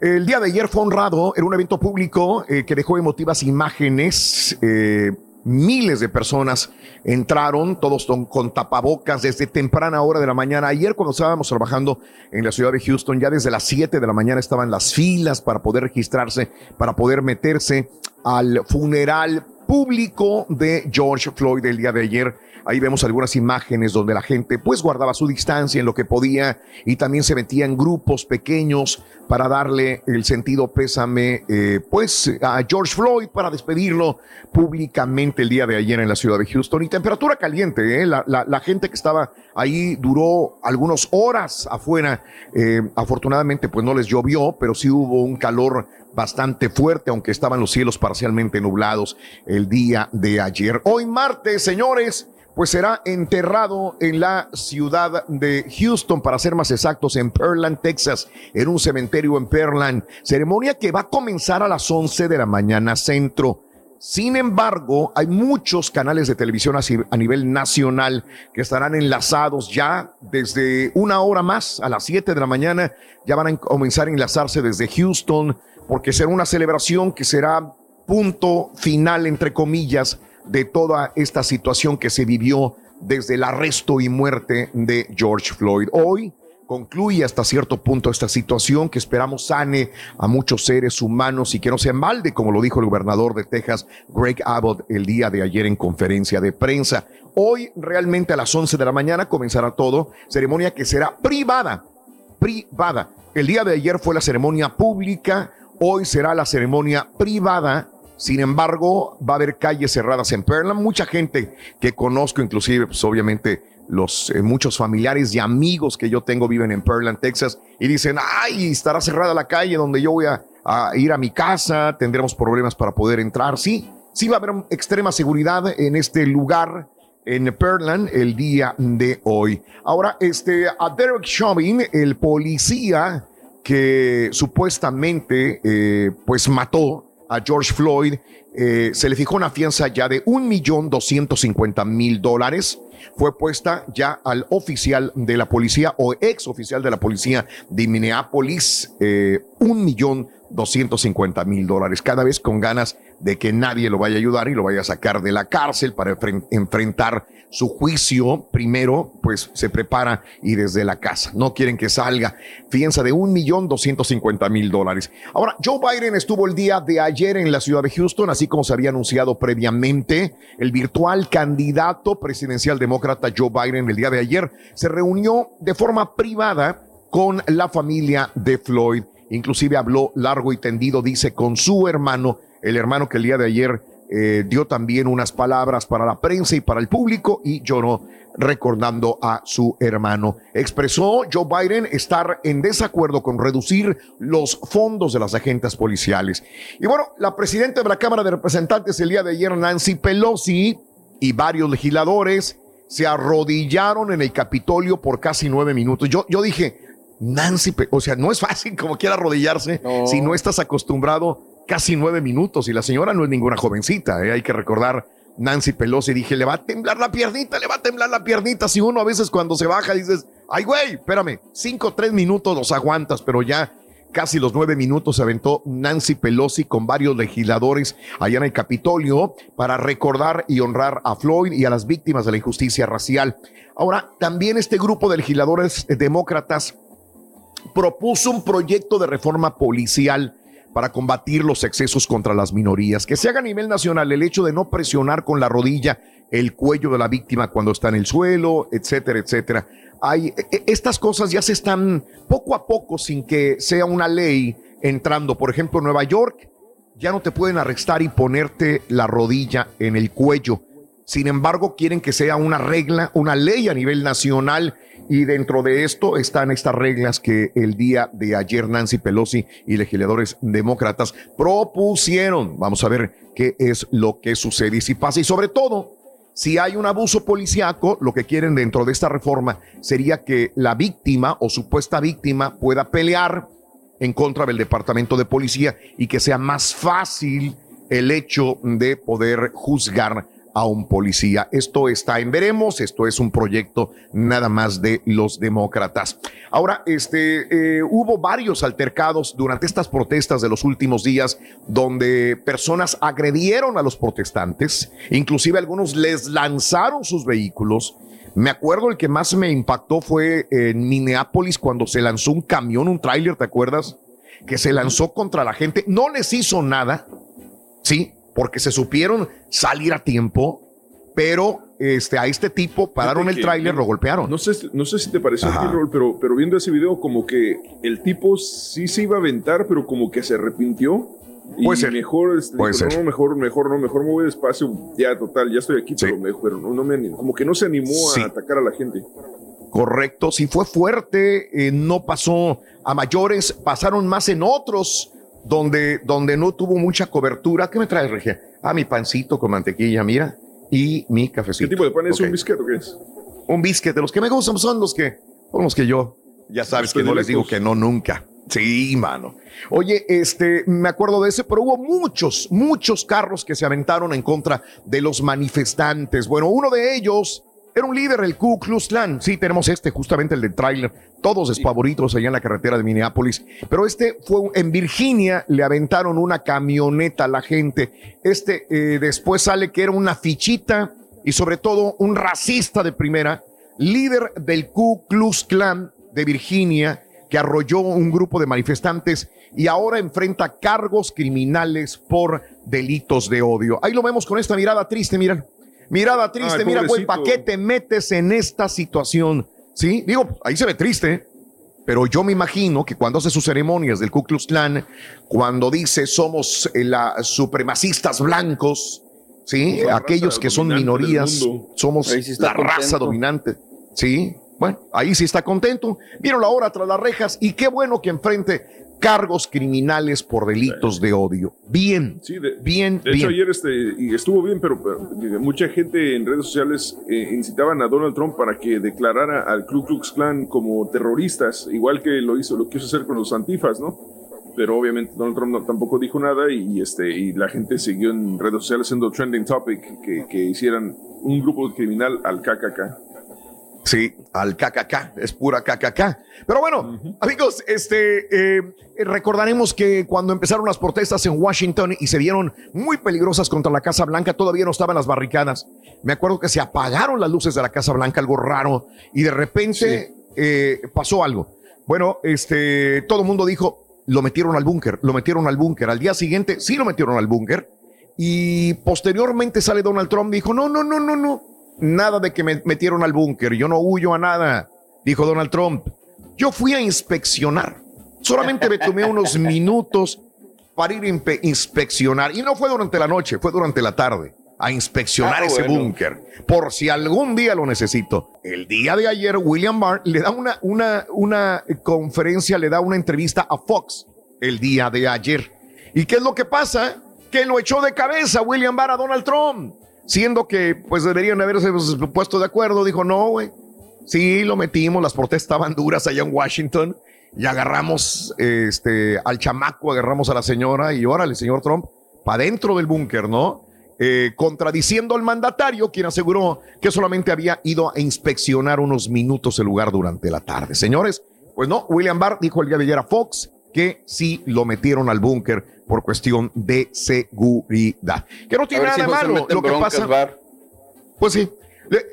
A: El día de ayer fue honrado en un evento público eh, que dejó emotivas imágenes. Eh, Miles de personas entraron, todos con, tapabocas desde temprana hora de la mañana. Ayer cuando estábamos trabajando en la ciudad de Houston, ya desde las 7 de la mañana estaban las filas para poder registrarse, para poder meterse al funeral público de George Floyd el día de ayer Ahí vemos algunas imágenes donde la gente pues guardaba su distancia en lo que podía y también se metía en grupos pequeños para darle el sentido pésame eh, pues a George Floyd para despedirlo públicamente el día de ayer en la ciudad de Houston. Y temperatura caliente, ¿eh? la, gente que estaba ahí duró algunas horas afuera. Eh, afortunadamente pues no les llovió, pero sí hubo un calor bastante fuerte, aunque estaban los cielos parcialmente nublados el día de ayer. Hoy martes, señores, pues será enterrado en la ciudad de Houston, para ser más exactos, en Pearland, Texas, en un cementerio en Pearland. Ceremonia que va a comenzar a las 11 de la mañana centro. Sin embargo, hay muchos canales de televisión a nivel nacional que estarán enlazados ya desde una hora más, a las 7 de la mañana, ya van a comenzar a enlazarse desde Houston, porque será una celebración que será punto final, entre comillas, de toda esta situación que se vivió desde el arresto y muerte de George Floyd. Hoy concluye hasta cierto punto esta situación que esperamos sane a muchos seres humanos y que no se malde, como lo dijo el gobernador de Texas, Greg Abbott, el día de ayer en conferencia de prensa. Hoy realmente a las 11 de la mañana comenzará todo, ceremonia que será privada, privada. El día de ayer fue la ceremonia pública, hoy será la ceremonia privada sin embargo, va a haber calles cerradas en Pearland. Mucha gente que conozco, inclusive, pues obviamente los eh, muchos familiares y amigos que yo tengo viven en Pearland, Texas, y dicen, ay, estará cerrada la calle donde yo voy a, ir a mi casa, tendremos problemas para poder entrar. Sí, sí va a haber extrema seguridad en este lugar en Pearland el día de hoy. Ahora, este, a Derek Chauvin, el policía que supuestamente eh, pues mató a George Floyd, eh, se le fijó una fianza ya de un millón doscientos cincuenta mil dólares. fue puesta ya al oficial de la policía o ex oficial de la policía de Minneapolis, eh, un millón 250 mil dólares, cada vez con ganas de que nadie lo vaya a ayudar y lo vaya a sacar de la cárcel para enfrentar su juicio. Primero, pues se prepara y desde la casa. No quieren que salga. Fianza de un millón cincuenta mil dólares. Ahora, Joe Biden estuvo el día de ayer en la ciudad de Houston, así como se había anunciado previamente. El virtual candidato presidencial demócrata Joe Biden el día de ayer se reunió de forma privada con la familia de Floyd Inclusive habló largo y tendido, dice, con su hermano, el hermano que el día de ayer eh, dio también unas palabras para la prensa y para el público y lloró recordando a su hermano. Expresó Joe Biden estar en desacuerdo con reducir los fondos de las agentes policiales. Y bueno, la presidenta de la Cámara de Representantes el día de ayer, Nancy Pelosi, y varios legisladores se arrodillaron en el Capitolio por casi nueve minutos. Yo, yo dije, Nancy, o sea, no es fácil como quiera arrodillarse si no estás acostumbrado casi nueve minutos y la señora no es ninguna jovencita, ¿eh? hay que recordar. Nancy Pelosi, dije, le va a temblar la piernita, le va a temblar la piernita. Si uno a veces cuando se baja dices, ay güey, espérame, cinco, tres minutos los aguantas, pero ya casi los nueve minutos se aventó Nancy Pelosi con varios legisladores allá en el Capitolio para recordar y honrar a Floyd y a las víctimas de la injusticia racial. Ahora, también este grupo de legisladores demócratas propuso un proyecto de reforma policial para combatir los excesos contra las minorías, que se haga a nivel nacional el hecho de no presionar con la rodilla el cuello de la víctima cuando está en el suelo, etcétera, etcétera. Hay, e, e, estas cosas ya se están poco a poco, sin que sea una ley, entrando. Por ejemplo, Nueva York ya no te pueden arrestar y ponerte la rodilla en el cuello. Sin embargo, quieren que sea una regla, una ley a nivel nacional y dentro de esto están estas reglas que el día de ayer Nancy Pelosi y legisladores demócratas propusieron. Vamos a ver qué es lo que sucede y si pasa. Y sobre todo, si hay un abuso policiaco, lo que quieren dentro de esta reforma sería que la víctima o supuesta víctima pueda pelear en contra del departamento de policía y que sea más fácil el hecho de poder juzgar a un policía. Esto está en veremos, esto es un proyecto nada más de los demócratas. Ahora, este, eh, hubo varios altercados durante estas protestas de los últimos días donde personas agredieron a los protestantes, inclusive algunos les lanzaron sus vehículos. Me acuerdo el que más me impactó fue en Minneapolis cuando se lanzó un camión, un tráiler, ¿te acuerdas? Que se lanzó contra la gente, no les hizo nada, sí, porque se supieron salir a tiempo, pero este, a este tipo pararon el tráiler, lo golpearon.
F: No sé, no sé si te pareció pero, pero viendo ese video, como que el tipo sí se iba a aventar, pero como que se arrepintió. Puede ser. Mejor, este, Puede ser. No, mejor, mejor, no, mejor me voy despacio. Ya, total, ya estoy aquí, pero, mejor, no, me como que no se animó a atacar a la gente.
A: Correcto, si fue fuerte, eh, no pasó a mayores, pasaron más en otros donde, donde no tuvo mucha cobertura. ¿Qué me trae, Regia? Ah, mi pancito con mantequilla, mira, y mi cafecito.
F: ¿Qué tipo de pan es? ¿Un bisquete o qué es?
A: Un bisquete. Los que me gustan son los que, son los que yo, ya sabes que no les digo que no nunca. Sí, mano. Oye, este, me acuerdo de ese, pero hubo muchos, muchos carros que se aventaron en contra de los manifestantes. Bueno, uno de ellos era un líder, el Ku Klux Klan. Sí, tenemos este, justamente el de trailer. Todos despavoritos allá en la carretera de Minneapolis. Pero este fue en Virginia, le aventaron una camioneta a la gente. Este eh, después sale que era una fichita y sobre todo un racista de primera, líder del Ku Klux Klan de Virginia, que arrolló un grupo de manifestantes y ahora enfrenta cargos criminales por delitos de odio. Ahí lo vemos con esta mirada triste, miren. Mirada triste, mira, güey, ¿para qué te metes en esta situación? Sí, digo, ahí se ve triste, pero yo me imagino que cuando hace sus ceremonias del Ku Klux Klan, cuando dice somos eh, la, supremacistas blancos, sí, aquellos que son minorías, somos la raza dominante, sí, bueno, ahí sí está contento. Vieron la hora tras las rejas y qué bueno que enfrente cargos criminales por delitos de odio. Bien, sí, bien,
F: de hecho, ayer este, y estuvo bien, pero, mucha gente en redes sociales eh, incitaban a Donald Trump para que declarara al Ku Klux Klan como terroristas, igual que lo hizo, lo quiso hacer con los antifas, ¿no? pero obviamente Donald Trump no- tampoco dijo nada y, este, y la gente siguió en redes sociales haciendo trending topic que, que hicieran un grupo criminal al KKK.
A: Sí, al KKK, es pura KKK. Pero bueno, amigos, este, eh, recordaremos que cuando empezaron las protestas en Washington y se vieron muy peligrosas contra la Casa Blanca, todavía no estaban las barricadas. Me acuerdo que se apagaron las luces de la Casa Blanca, algo raro, y de repente eh, pasó algo. Bueno, este, todo el mundo dijo, lo metieron al búnker, lo metieron al búnker. Al día siguiente, sí lo metieron al búnker. Y posteriormente sale Donald Trump, dijo, no, no, no, no, no, nada de que me metieron al búnker, yo no huyo a nada, dijo Donald Trump. Yo fui a inspeccionar, solamente me tomé unos [LAUGHS] minutos para ir a inspeccionar, y no fue durante la noche, fue durante la tarde, a inspeccionar
E: Ah,
A: ese
E: bueno.
A: búnker, por si algún día lo necesito. El día de ayer, William Barr le da una, una, una conferencia, le da una entrevista a Fox el día de ayer. ¿Y qué es lo que pasa? Que lo echó de cabeza William Barr a Donald Trump, siendo que pues deberían haberse pues, puesto de acuerdo. Dijo, no, güey. Sí, lo metimos, las protestas estaban duras allá en Washington y agarramos este, al chamaco, agarramos a la señora y órale, señor Trump, para dentro del búnker, ¿no? Eh, contradiciendo al mandatario, quien aseguró que solamente había ido a inspeccionar unos minutos el lugar durante la tarde. Señores, pues no, William Barr dijo el día de ayer a Fox que sí lo metieron al búnker por cuestión de seguridad. Que no tiene nada
E: si
A: de malo. Lo que pasa.
E: Bar.
A: Pues sí.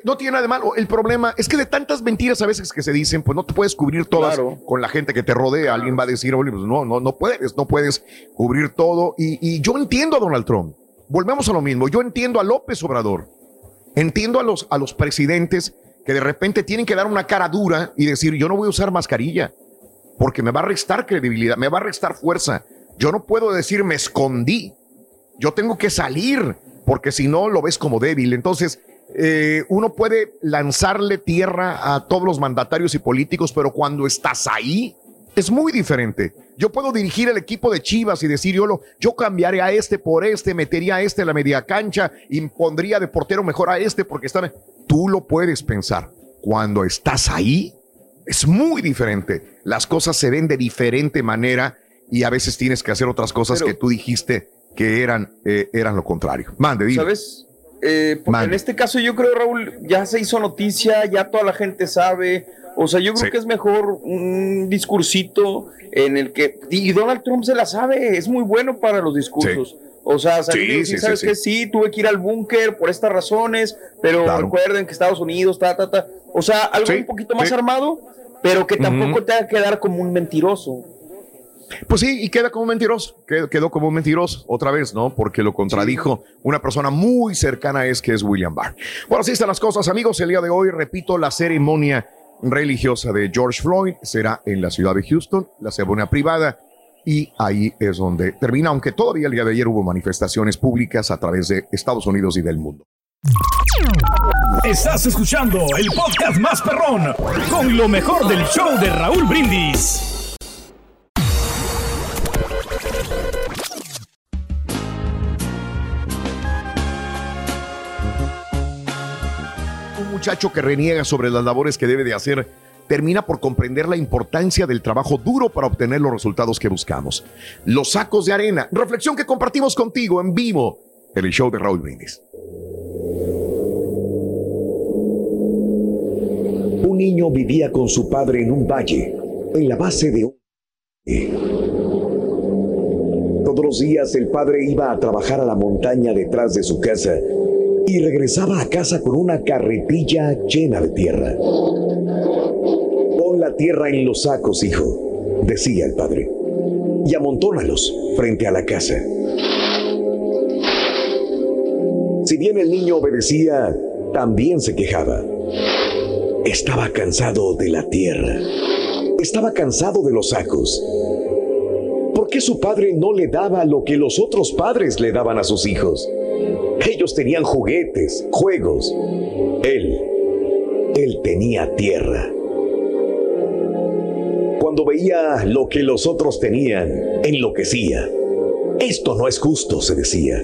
A: No tiene nada de malo. El problema es que de tantas mentiras a veces que se dicen, pues no te puedes cubrir todas
E: Claro.
A: con la gente que te rodea. Alguien va a decir, "Oye, pues no, no, no puedes, no puedes cubrir todo. Y, y yo entiendo a Donald Trump. Volvemos a lo mismo. Yo entiendo a López Obrador. Entiendo a los, a los presidentes que de repente tienen que dar una cara dura y decir, yo no voy a usar mascarilla porque me va a restar credibilidad, me va a restar fuerza. Yo no puedo decir me escondí. Yo tengo que salir porque si no lo ves como débil. Entonces, eh, uno puede lanzarle tierra a todos los mandatarios y políticos, pero cuando estás ahí, es muy diferente. Yo puedo dirigir el equipo de Chivas y decir, yo, lo, yo cambiaré a este por este, metería a este en la media cancha y pondría de portero mejor a este porque está... Tú lo puedes pensar. Cuando estás ahí, es muy diferente. Las cosas se ven de diferente manera y a veces tienes que hacer otras cosas
E: Pero-
A: que tú dijiste que eran, eh, eran lo contrario. Mande, dime.
E: ¿Sabes? Eh, porque
A: Mande.
E: en este caso yo creo, Raúl, ya se hizo noticia, ya toda la gente sabe. O sea, yo creo
A: Sí.
E: que es mejor un discursito en el que... Y Donald Trump se la sabe, es muy bueno para los discursos. O sea, salir
A: Sí,
E: y decir,
A: sí,
E: ¿sabes
A: sí,
E: qué?
A: sí.
E: Tuve que ir al búnker por estas razones, pero
A: Claro.
E: recuerden que Estados Unidos, ta, ta, ta. O sea, algo un poquito más armado, pero que tampoco te haga quedar como un mentiroso.
A: Pues sí, y queda como un mentiroso, quedó, como un mentiroso otra vez, ¿no? Porque lo contradijo una persona muy cercana es que es William Barr. Bueno, así están las cosas, amigos. El día de hoy, repito, la ceremonia religiosa de George Floyd será en la ciudad de Houston, la ceremonia privada, y ahí es donde termina, aunque todavía el día de ayer hubo manifestaciones públicas a través de Estados Unidos y del mundo.
G: Estás escuchando el podcast más perrón con lo mejor del show de Raúl Brindis.
A: Un muchacho que reniega sobre las labores que debe de hacer termina por comprender la importancia del trabajo duro para obtener los resultados que buscamos. Los sacos de arena, reflexión que compartimos contigo en vivo en el show de Raúl Brindis.
H: Un niño vivía con su padre en un valle, en la base de un... Todos los días el padre iba a trabajar a la montaña detrás de su casa y regresaba a casa con una carretilla llena de tierra. Tierra en los sacos, hijo, decía el padre, y amontónalos frente a la casa. Si bien el niño obedecía, también se quejaba. Estaba cansado de la tierra. Estaba cansado de los sacos. ¿Por qué su padre no le daba lo que los otros padres le daban a sus hijos? Ellos tenían juguetes, juegos. Él, él tenía tierra. Cuando veía lo que los otros tenían, enloquecía. Esto no es justo, se decía.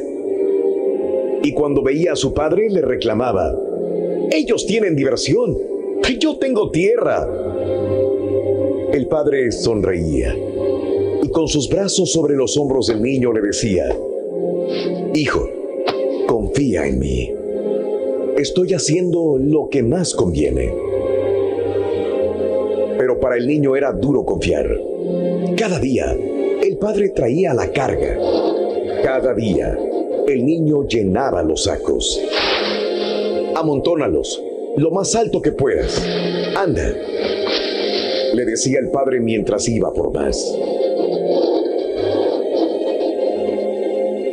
H: Y cuando veía a su padre, le reclamaba, ellos tienen diversión, yo tengo tierra. El padre sonreía y
A: con sus brazos sobre los hombros del niño, le decía, Hijo, confía en mí. Estoy haciendo lo que más conviene. Para el niño era duro confiar. Cada día, el padre traía la carga. Cada día, el niño llenaba los sacos. Amontónalos, lo más alto que puedas. Anda, le decía el padre mientras iba por más.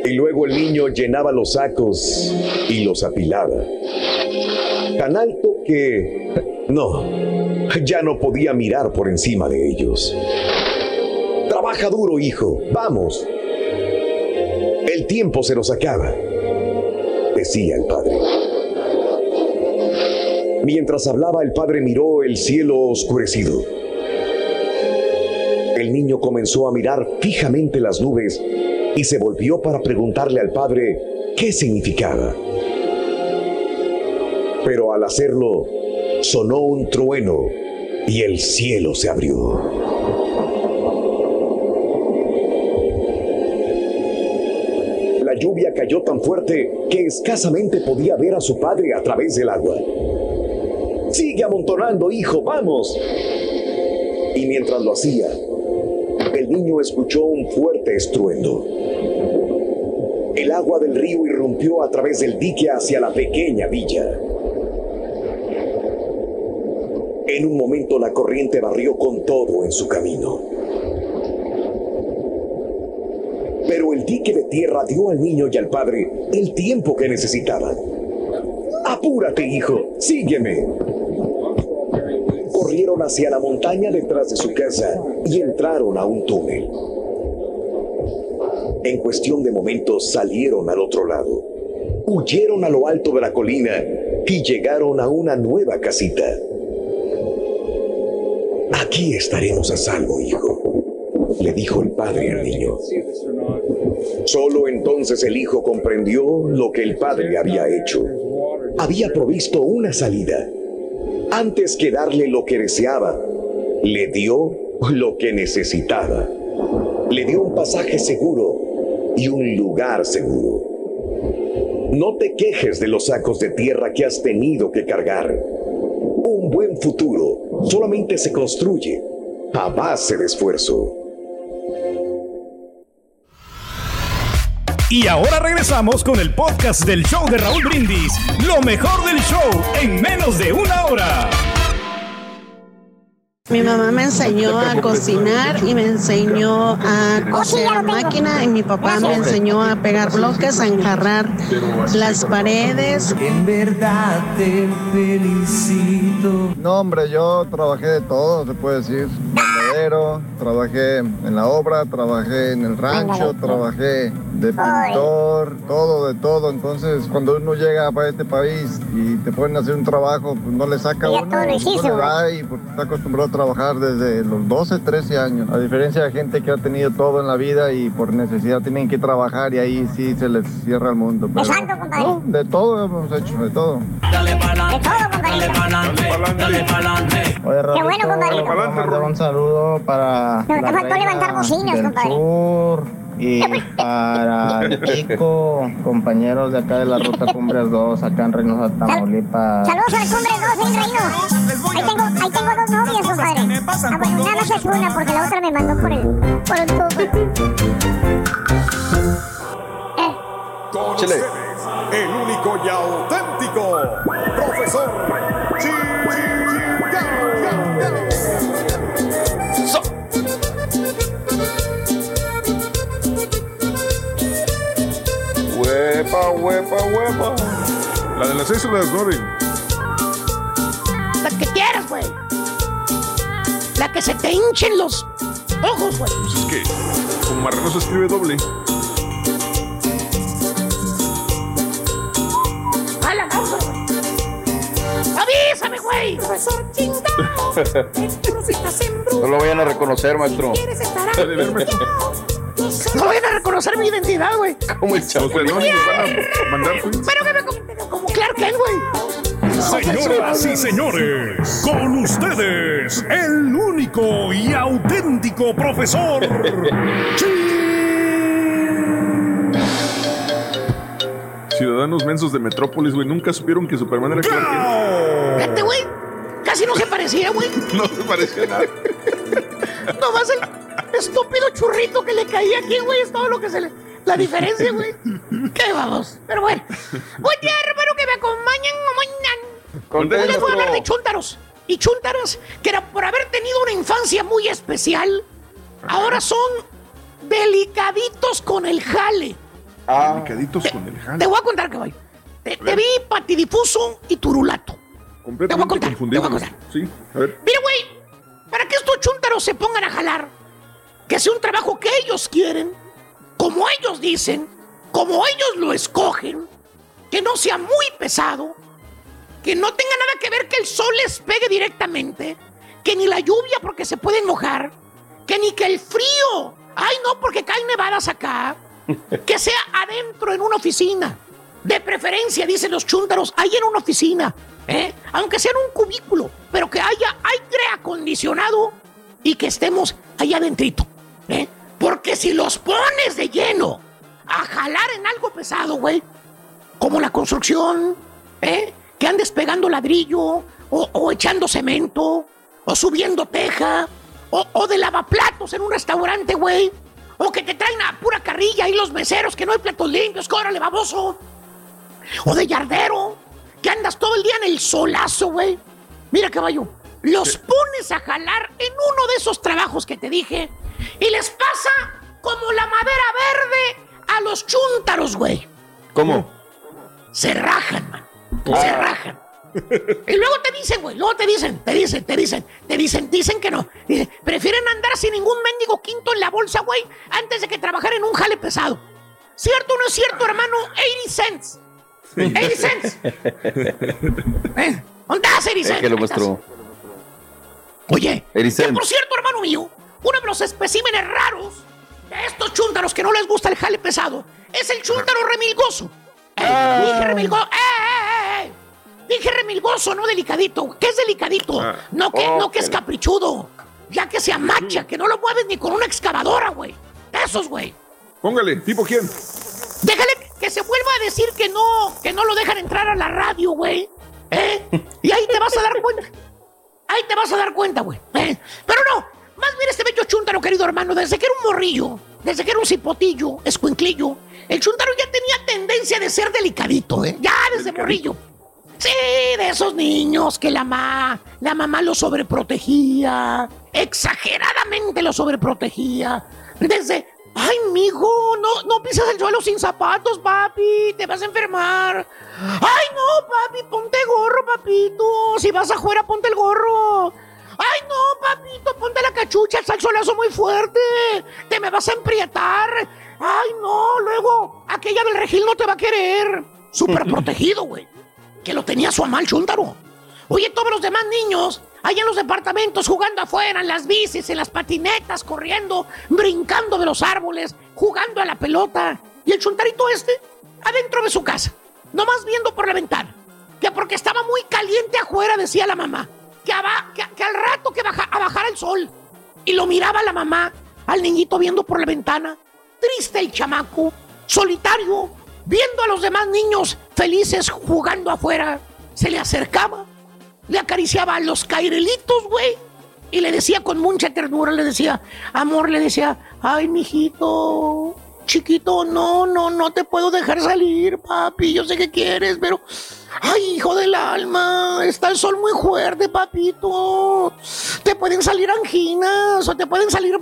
A: Y luego el niño llenaba los sacos y los apilaba. Tan alto que... No, ya no podía mirar por encima de ellos. Trabaja duro, hijo. Vamos. El tiempo se nos acaba, decía el padre. Mientras hablaba, el padre miró el cielo oscurecido. El niño comenzó a mirar fijamente las nubes y se volvió para preguntarle al padre qué significaba. Pero al hacerlo, sonó un trueno y el cielo se abrió. La lluvia cayó tan fuerte que escasamente podía ver a su padre a través del agua. Sigue amontonando, hijo, vamos. Y mientras lo hacía, el niño escuchó un fuerte estruendo. El agua del río irrumpió a través del dique hacia la pequeña villa. En un momento la corriente barrió con todo en su camino. Pero el dique de tierra dio al niño y al padre el tiempo que necesitaban. Apúrate, hijo, sígueme. Corrieron hacia la montaña detrás de su casa y entraron a un túnel. En cuestión de momentos salieron al otro lado. Huyeron a lo alto de la colina y llegaron a una nueva casita. Aquí estaremos a salvo, hijo, le dijo el padre al niño. Solo entonces el hijo comprendió lo que el padre había hecho. Había provisto una salida. Antes que darle lo que deseaba, le dio lo que necesitaba. Le dio un pasaje seguro y un lugar seguro. No te quejes de los sacos de tierra que has tenido que cargar. Un buen futuro solamente se construye a base de esfuerzo.
G: Y ahora regresamos con el podcast del show de Raúl Brindis. Lo mejor del show en menos de una hora.
P: Mi mamá me enseñó a cocinar y me enseñó a coser máquina y mi papá me enseñó a pegar bloques, a enjarrar las paredes.
Q: En verdad te felicito.
O: No, hombre, yo trabajé de todo, se puede decir. Trabajé en la obra, trabajé en el rancho, trabajé de pintor, todo, de todo. Entonces, cuando uno llega para este país y te ponen a hacer un trabajo, pues no le saca uno,
C: todo lo
O: no
C: hiciste,
O: le
C: güey.
O: da y porque está acostumbrado a trabajar desde los 12, 13 años. A diferencia de gente que ha tenido todo en la vida y por necesidad tienen que trabajar y ahí sí se les cierra el mundo. Pero,
C: Exacto, compadre.
O: no, de todo hemos hecho, de todo.
Q: Dale pa'lante, dale pa'lante, dale pa'lante.
R: Oye, Raulito,
C: bueno, compadrito.
R: mandar un saludo para
C: No, te faltó levantar bocinas, compadre.
R: sur y para el Chico, compañeros de acá de la Ruta Cumbres 2, acá en Reynosa, Tamaulipas.
C: Saludos al cumbre 2 en Reino. Ahí tengo, ahí tengo dos novias, compadre. Ah, bueno, nada más es una porque la otra me mandó por el, por el tubo.
S: Con ustedes, el único y auténtico profesor
F: Huepa, huepa, huepa. ¿La de las seis o la de las nueve?
D: La que quieras, güey. La que se te hinchen los ojos, güey.
F: Pues es que como marrano se escribe doble.
D: A la moza, güey. Avísame, güey. Profesor [LAUGHS]
E: No lo vayan a reconocer, maestro.
D: No vayan a reconocer mi identidad, güey.
E: Como el chavo.
F: Van a mandar tweets.
D: Pero que me como, como Clark Kent, güey.
G: Señoras y señores, con ustedes, el único y auténtico profesor.
F: Ciudadanos mensos de Metrópolis, güey, nunca supieron que Superman era Clark Kent.
D: Este güey casi no se parecía, güey.
F: No se parecía a nada.
D: Nomás el estúpido churrito que le caía aquí, güey, es todo lo que se le. La diferencia, güey. [LAUGHS] Qué vamos. Pero bueno. Buen día, hermano, que me acompañan. Hoy les voy a hablar de chúntaros. Y chúntaras que era por haber tenido una infancia muy especial, ahora son delicaditos con el jale.
F: Delicaditos con el jale.
D: Te voy a contar, caballo. Te, te vi patidifuso y turulato.
F: Completamente confundido. Sí, a ver.
D: Mira, güey, para que estos chúntaros se pongan a jalar, que sea un trabajo que ellos quieren, como ellos dicen, como ellos lo escogen, que no sea muy pesado, que no tenga nada que ver que el sol les pegue directamente, que ni la lluvia porque se pueden mojar, que ni que el frío, ay no, porque caen nevadas acá, [LAUGHS] que sea adentro en una oficina. De preferencia, dicen los chúntaros, ahí en una oficina, ¿eh? aunque sea en un cubículo, pero que haya aire acondicionado y que estemos allá adentrito. ¿Eh? Porque si los pones de lleno a jalar en algo pesado, güey, como la construcción, ¿eh? que andes pegando ladrillo, o, o echando cemento, o subiendo teja, o, o de lavaplatos en un restaurante, güey, o que te traen a pura carrilla y los meseros que no hay platos limpios, córrale, baboso, o de yardero, que andas todo el día en el solazo, güey. Mira, caballo, los pones a jalar en uno de esos trabajos que te dije y les pasa como la madera verde a los chúntaros, güey.
E: ¿Cómo?
D: Se rajan, man. Se rajan. Y luego te dicen, güey, luego te dicen, te dicen, te dicen, te dicen, dicen que no. Dicen, prefieren andar sin ningún mendigo quinto en la bolsa, güey, antes de que trabajar en un jale pesado. ¿Cierto o no es cierto, hermano? 80 cents. 80 cents. [LAUGHS] ¿Eh? ¿Dónde estás, 80
E: Es
D: cents?
E: que lo mostró.
D: Oye, que por cierto, hermano mío, uno de los especímenes raros de estos chúntaros que no les gusta el jale pesado es el chúntaro remilgoso. Eh,
E: Ah.
D: Dije remilgoso. ¡Eh, eh, eh, eh! Dije remilgoso, no delicadito. ¿Qué es delicadito?
F: Ah.
D: No, que, no que es caprichudo. Ya que se amacha, que no lo mueves ni con una excavadora, güey. Esos, güey.
F: Póngale, ¿tipo quién?
D: Déjale que se vuelva a decir que no, que no lo dejan entrar a la radio, güey. ¿Eh? Y ahí te vas a dar cuenta. [LAUGHS] Ahí te vas a dar cuenta, güey. ¿eh? Pero no, más bien este bello chúntaro, querido hermano, desde que era un morrillo, desde que era un cipotillo, escuinclillo, el chúntaro ya tenía tendencia de ser delicadito, ¿eh? Ya desde morrillo. Sí, de esos niños que la, ma, la mamá lo sobreprotegía, exageradamente lo sobreprotegía. Desde, ay, mijo, no, no pisas el suelo sin zapatos, papi, te vas a enfermar. Ay, no, papi, ponte gorro, papito. Si vas afuera, ponte el gorro. Ay, no, papito, ponte la cachucha, el solazo muy fuerte. Te me vas a emprietar. Ay, no, luego, aquella del regil no te va a querer. Súper [LAUGHS] protegido, güey. Que lo tenía su amal chúntaro. Oye, todos los demás niños, allá en los departamentos, jugando afuera, en las bicis, en las patinetas, corriendo, brincando de los árboles, jugando a la pelota. Y el chuntarito este, adentro de su casa, nomás viendo por la ventana. Que porque estaba muy caliente afuera, decía la mamá. Que, que- al rato que baja, a bajar el sol. Y lo miraba la mamá, al niñito viendo por la ventana. Triste el chamaco, solitario, viendo a los demás niños felices jugando afuera. Se le acercaba, le acariciaba a los cairelitos, güey. Y le decía con mucha ternura, le decía, amor, le decía, ay, mijito, chiquito, no, no, no te puedo dejar salir, papi, yo sé que quieres, pero, ay, hijo del alma, está el sol muy fuerte, papito. Te pueden salir anginas, o te pueden salir,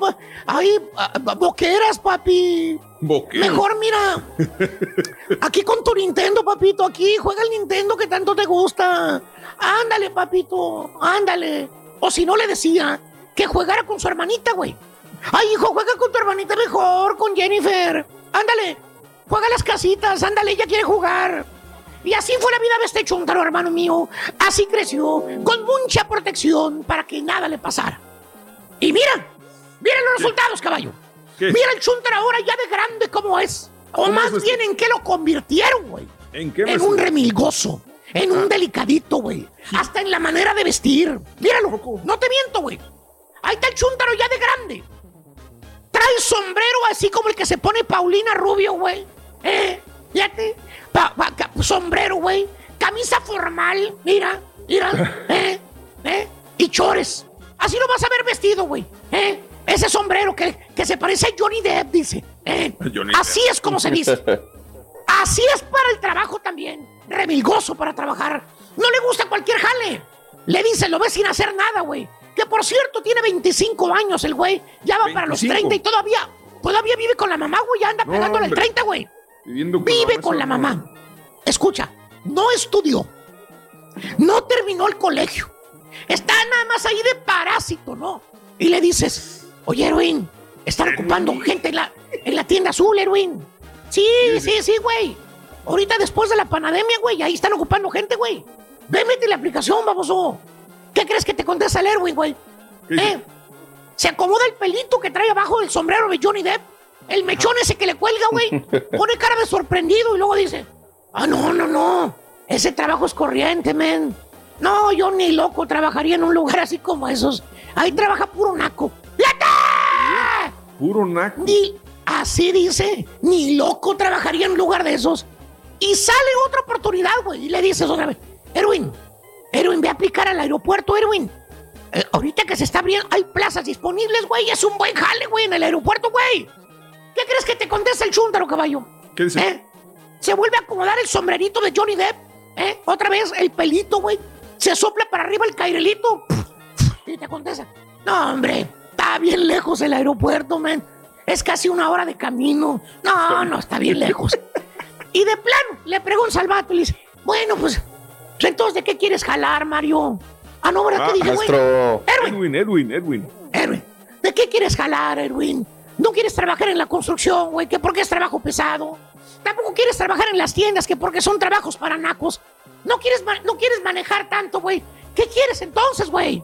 D: ay, a- a- boqueras, papi.
F: Boquero.
D: Mejor mira, [LAUGHS] aquí con tu Nintendo, papito, aquí juega el Nintendo que tanto te gusta. Ándale, papito, ándale. O si no le decía que jugara con su hermanita, güey. Ay, hijo, juega con tu hermanita mejor, con Jennifer. Ándale, juega las casitas, ándale, ella quiere jugar. Y así fue la vida de este chuntaro, hermano mío. Así creció, con mucha protección para que nada le pasara. Y mira, mira los resultados, caballo. Mira el chuntaro ahora ya de grande como es. O
F: ¿Cómo
D: más
F: es
D: bien en qué lo convirtieron, güey.
F: ¿En qué
D: En un remilgoso. en un delicadito, güey. Hasta en la manera de vestir. Míralo, no te miento, güey. Ahí está el chúntaro ya de grande. Trae sombrero así como el que se pone Paulina Rubio, güey. Eh, fíjate. Pa- pa- sombrero, güey. Camisa formal, mira, mira. [LAUGHS] Eh, eh. Y chores. Así lo vas a ver vestido, güey. Eh. Ese sombrero que, que se parece a Johnny Depp, dice. Eh.
F: Johnny
D: Así
F: Depp.
D: es como se dice. [LAUGHS] Así es para el trabajo también. Remilgoso para trabajar. No le gusta cualquier jale. Le dice, lo ves sin hacer nada, güey. Que por cierto, tiene 25 años el güey. Ya va para los
F: 25.
D: 30 y todavía, todavía vive con la mamá, güey. Ya anda
F: No,
D: pegándole el
F: hombre.
D: 30, güey.
F: Viviendo con
D: Vive
F: la
D: con la mamá. Escucha, no estudió. No terminó el colegio. Está nada más ahí de parásito, ¿no? Y le dices, oye, Erwin, están ocupando gente en la, en la tienda azul, Erwin. Sí, sí, sí, güey. Ahorita después de la pandemia, güey, ahí están ocupando gente, güey. Ve, mete la aplicación, baboso. ¿Qué crees que te contesta el Erwin, güey? ¿Eh? Se acomoda el pelito que trae abajo del sombrero de Johnny Depp. El mechón ese que le cuelga, güey. [LAUGHS] Pone cara de sorprendido y luego dice, ah, no, no, no. Ese trabajo es corriente, men. No, yo ni loco trabajaría en un lugar así como esos. Ahí trabaja puro naco. ¡Yata!
F: Puro naco.
D: Ni, así dice, ni loco trabajaría en un lugar de esos. Y sale otra oportunidad, güey, y le dices otra vez, Erwin, Erwin, ve a aplicar al aeropuerto, Erwin. Eh, ahorita que se está abriendo, hay plazas disponibles, güey, es un buen jale, güey, en el aeropuerto, güey. ¿Qué crees que te contesta el chúntaro, caballo?
F: ¿Qué dice?
D: ¿Eh? Se vuelve a acomodar el sombrerito de Johnny Depp, ¿eh? Otra vez el pelito, güey. Se sopla para arriba el cairelito. Y te contesta, no, hombre, está bien lejos el aeropuerto, man. Es casi una hora de camino. No, no, está bien lejos. Y de plano, le pregunta al vato y le dice, bueno, pues, entonces, ¿de qué quieres jalar, Mario? Ah, no, ¿verdad?
F: Ah,
D: ¿Qué dije, güey?
F: Edwin, Edwin, Edwin.
D: Erwin, ¿de qué quieres jalar, Erwin? ¿No quieres trabajar en la construcción, güey? Que porque es trabajo pesado. Tampoco quieres trabajar en las tiendas, que porque son trabajos para nacos. No quieres, no quieres manejar tanto, güey. ¿Qué quieres entonces, güey?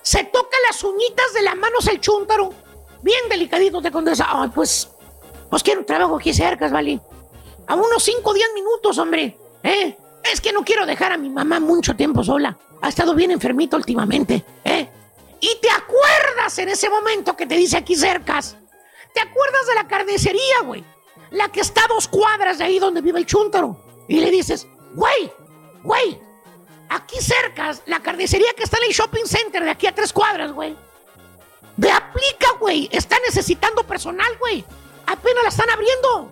D: Se toca las uñitas de las manos el chúntaro. Bien delicadito te contesta. Ay, pues, pues quiero un trabajo aquí cerca, ¿vale? A unos 5 o 10 minutos, hombre. ¿Eh? Es que no quiero dejar a mi mamá mucho tiempo sola. Ha estado bien enfermita últimamente, ¿eh? Y te acuerdas en ese momento que te dice aquí cercas. ¿Te acuerdas de la carnicería, güey? La que está a dos cuadras de ahí donde vive el chúntaro. Y le dices, güey, güey, aquí cercas, la carnicería que está en el shopping center de aquí a tres cuadras, güey. Ve, aplica, güey. Está necesitando personal, güey. Apenas la están abriendo.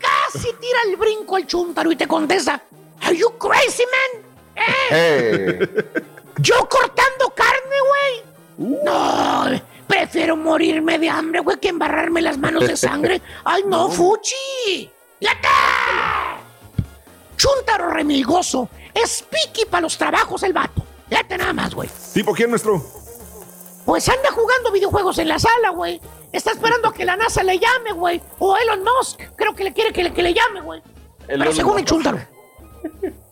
D: Casi tira el brinco el chúntaro y te contesta, ¿Are you crazy, man? ¿Eh? [LAUGHS] ¿Yo cortando carne, güey? No, prefiero morirme de hambre, güey, que embarrarme las manos de sangre. [LAUGHS] ¡Ay, no, Fuchi! ¡Yata! Chúntaro remilgoso. Es piqui para los trabajos el vato. Fíjate nada más, güey.
F: ¿Tipo quién, nuestro?
D: Pues anda jugando videojuegos en la sala, güey. Está esperando a que la NASA le llame, güey. O Elon Musk. Creo que le quiere que le, que le llame, güey. Pero
E: Elon
D: según el
E: Musk.
D: chúntaro. [LAUGHS]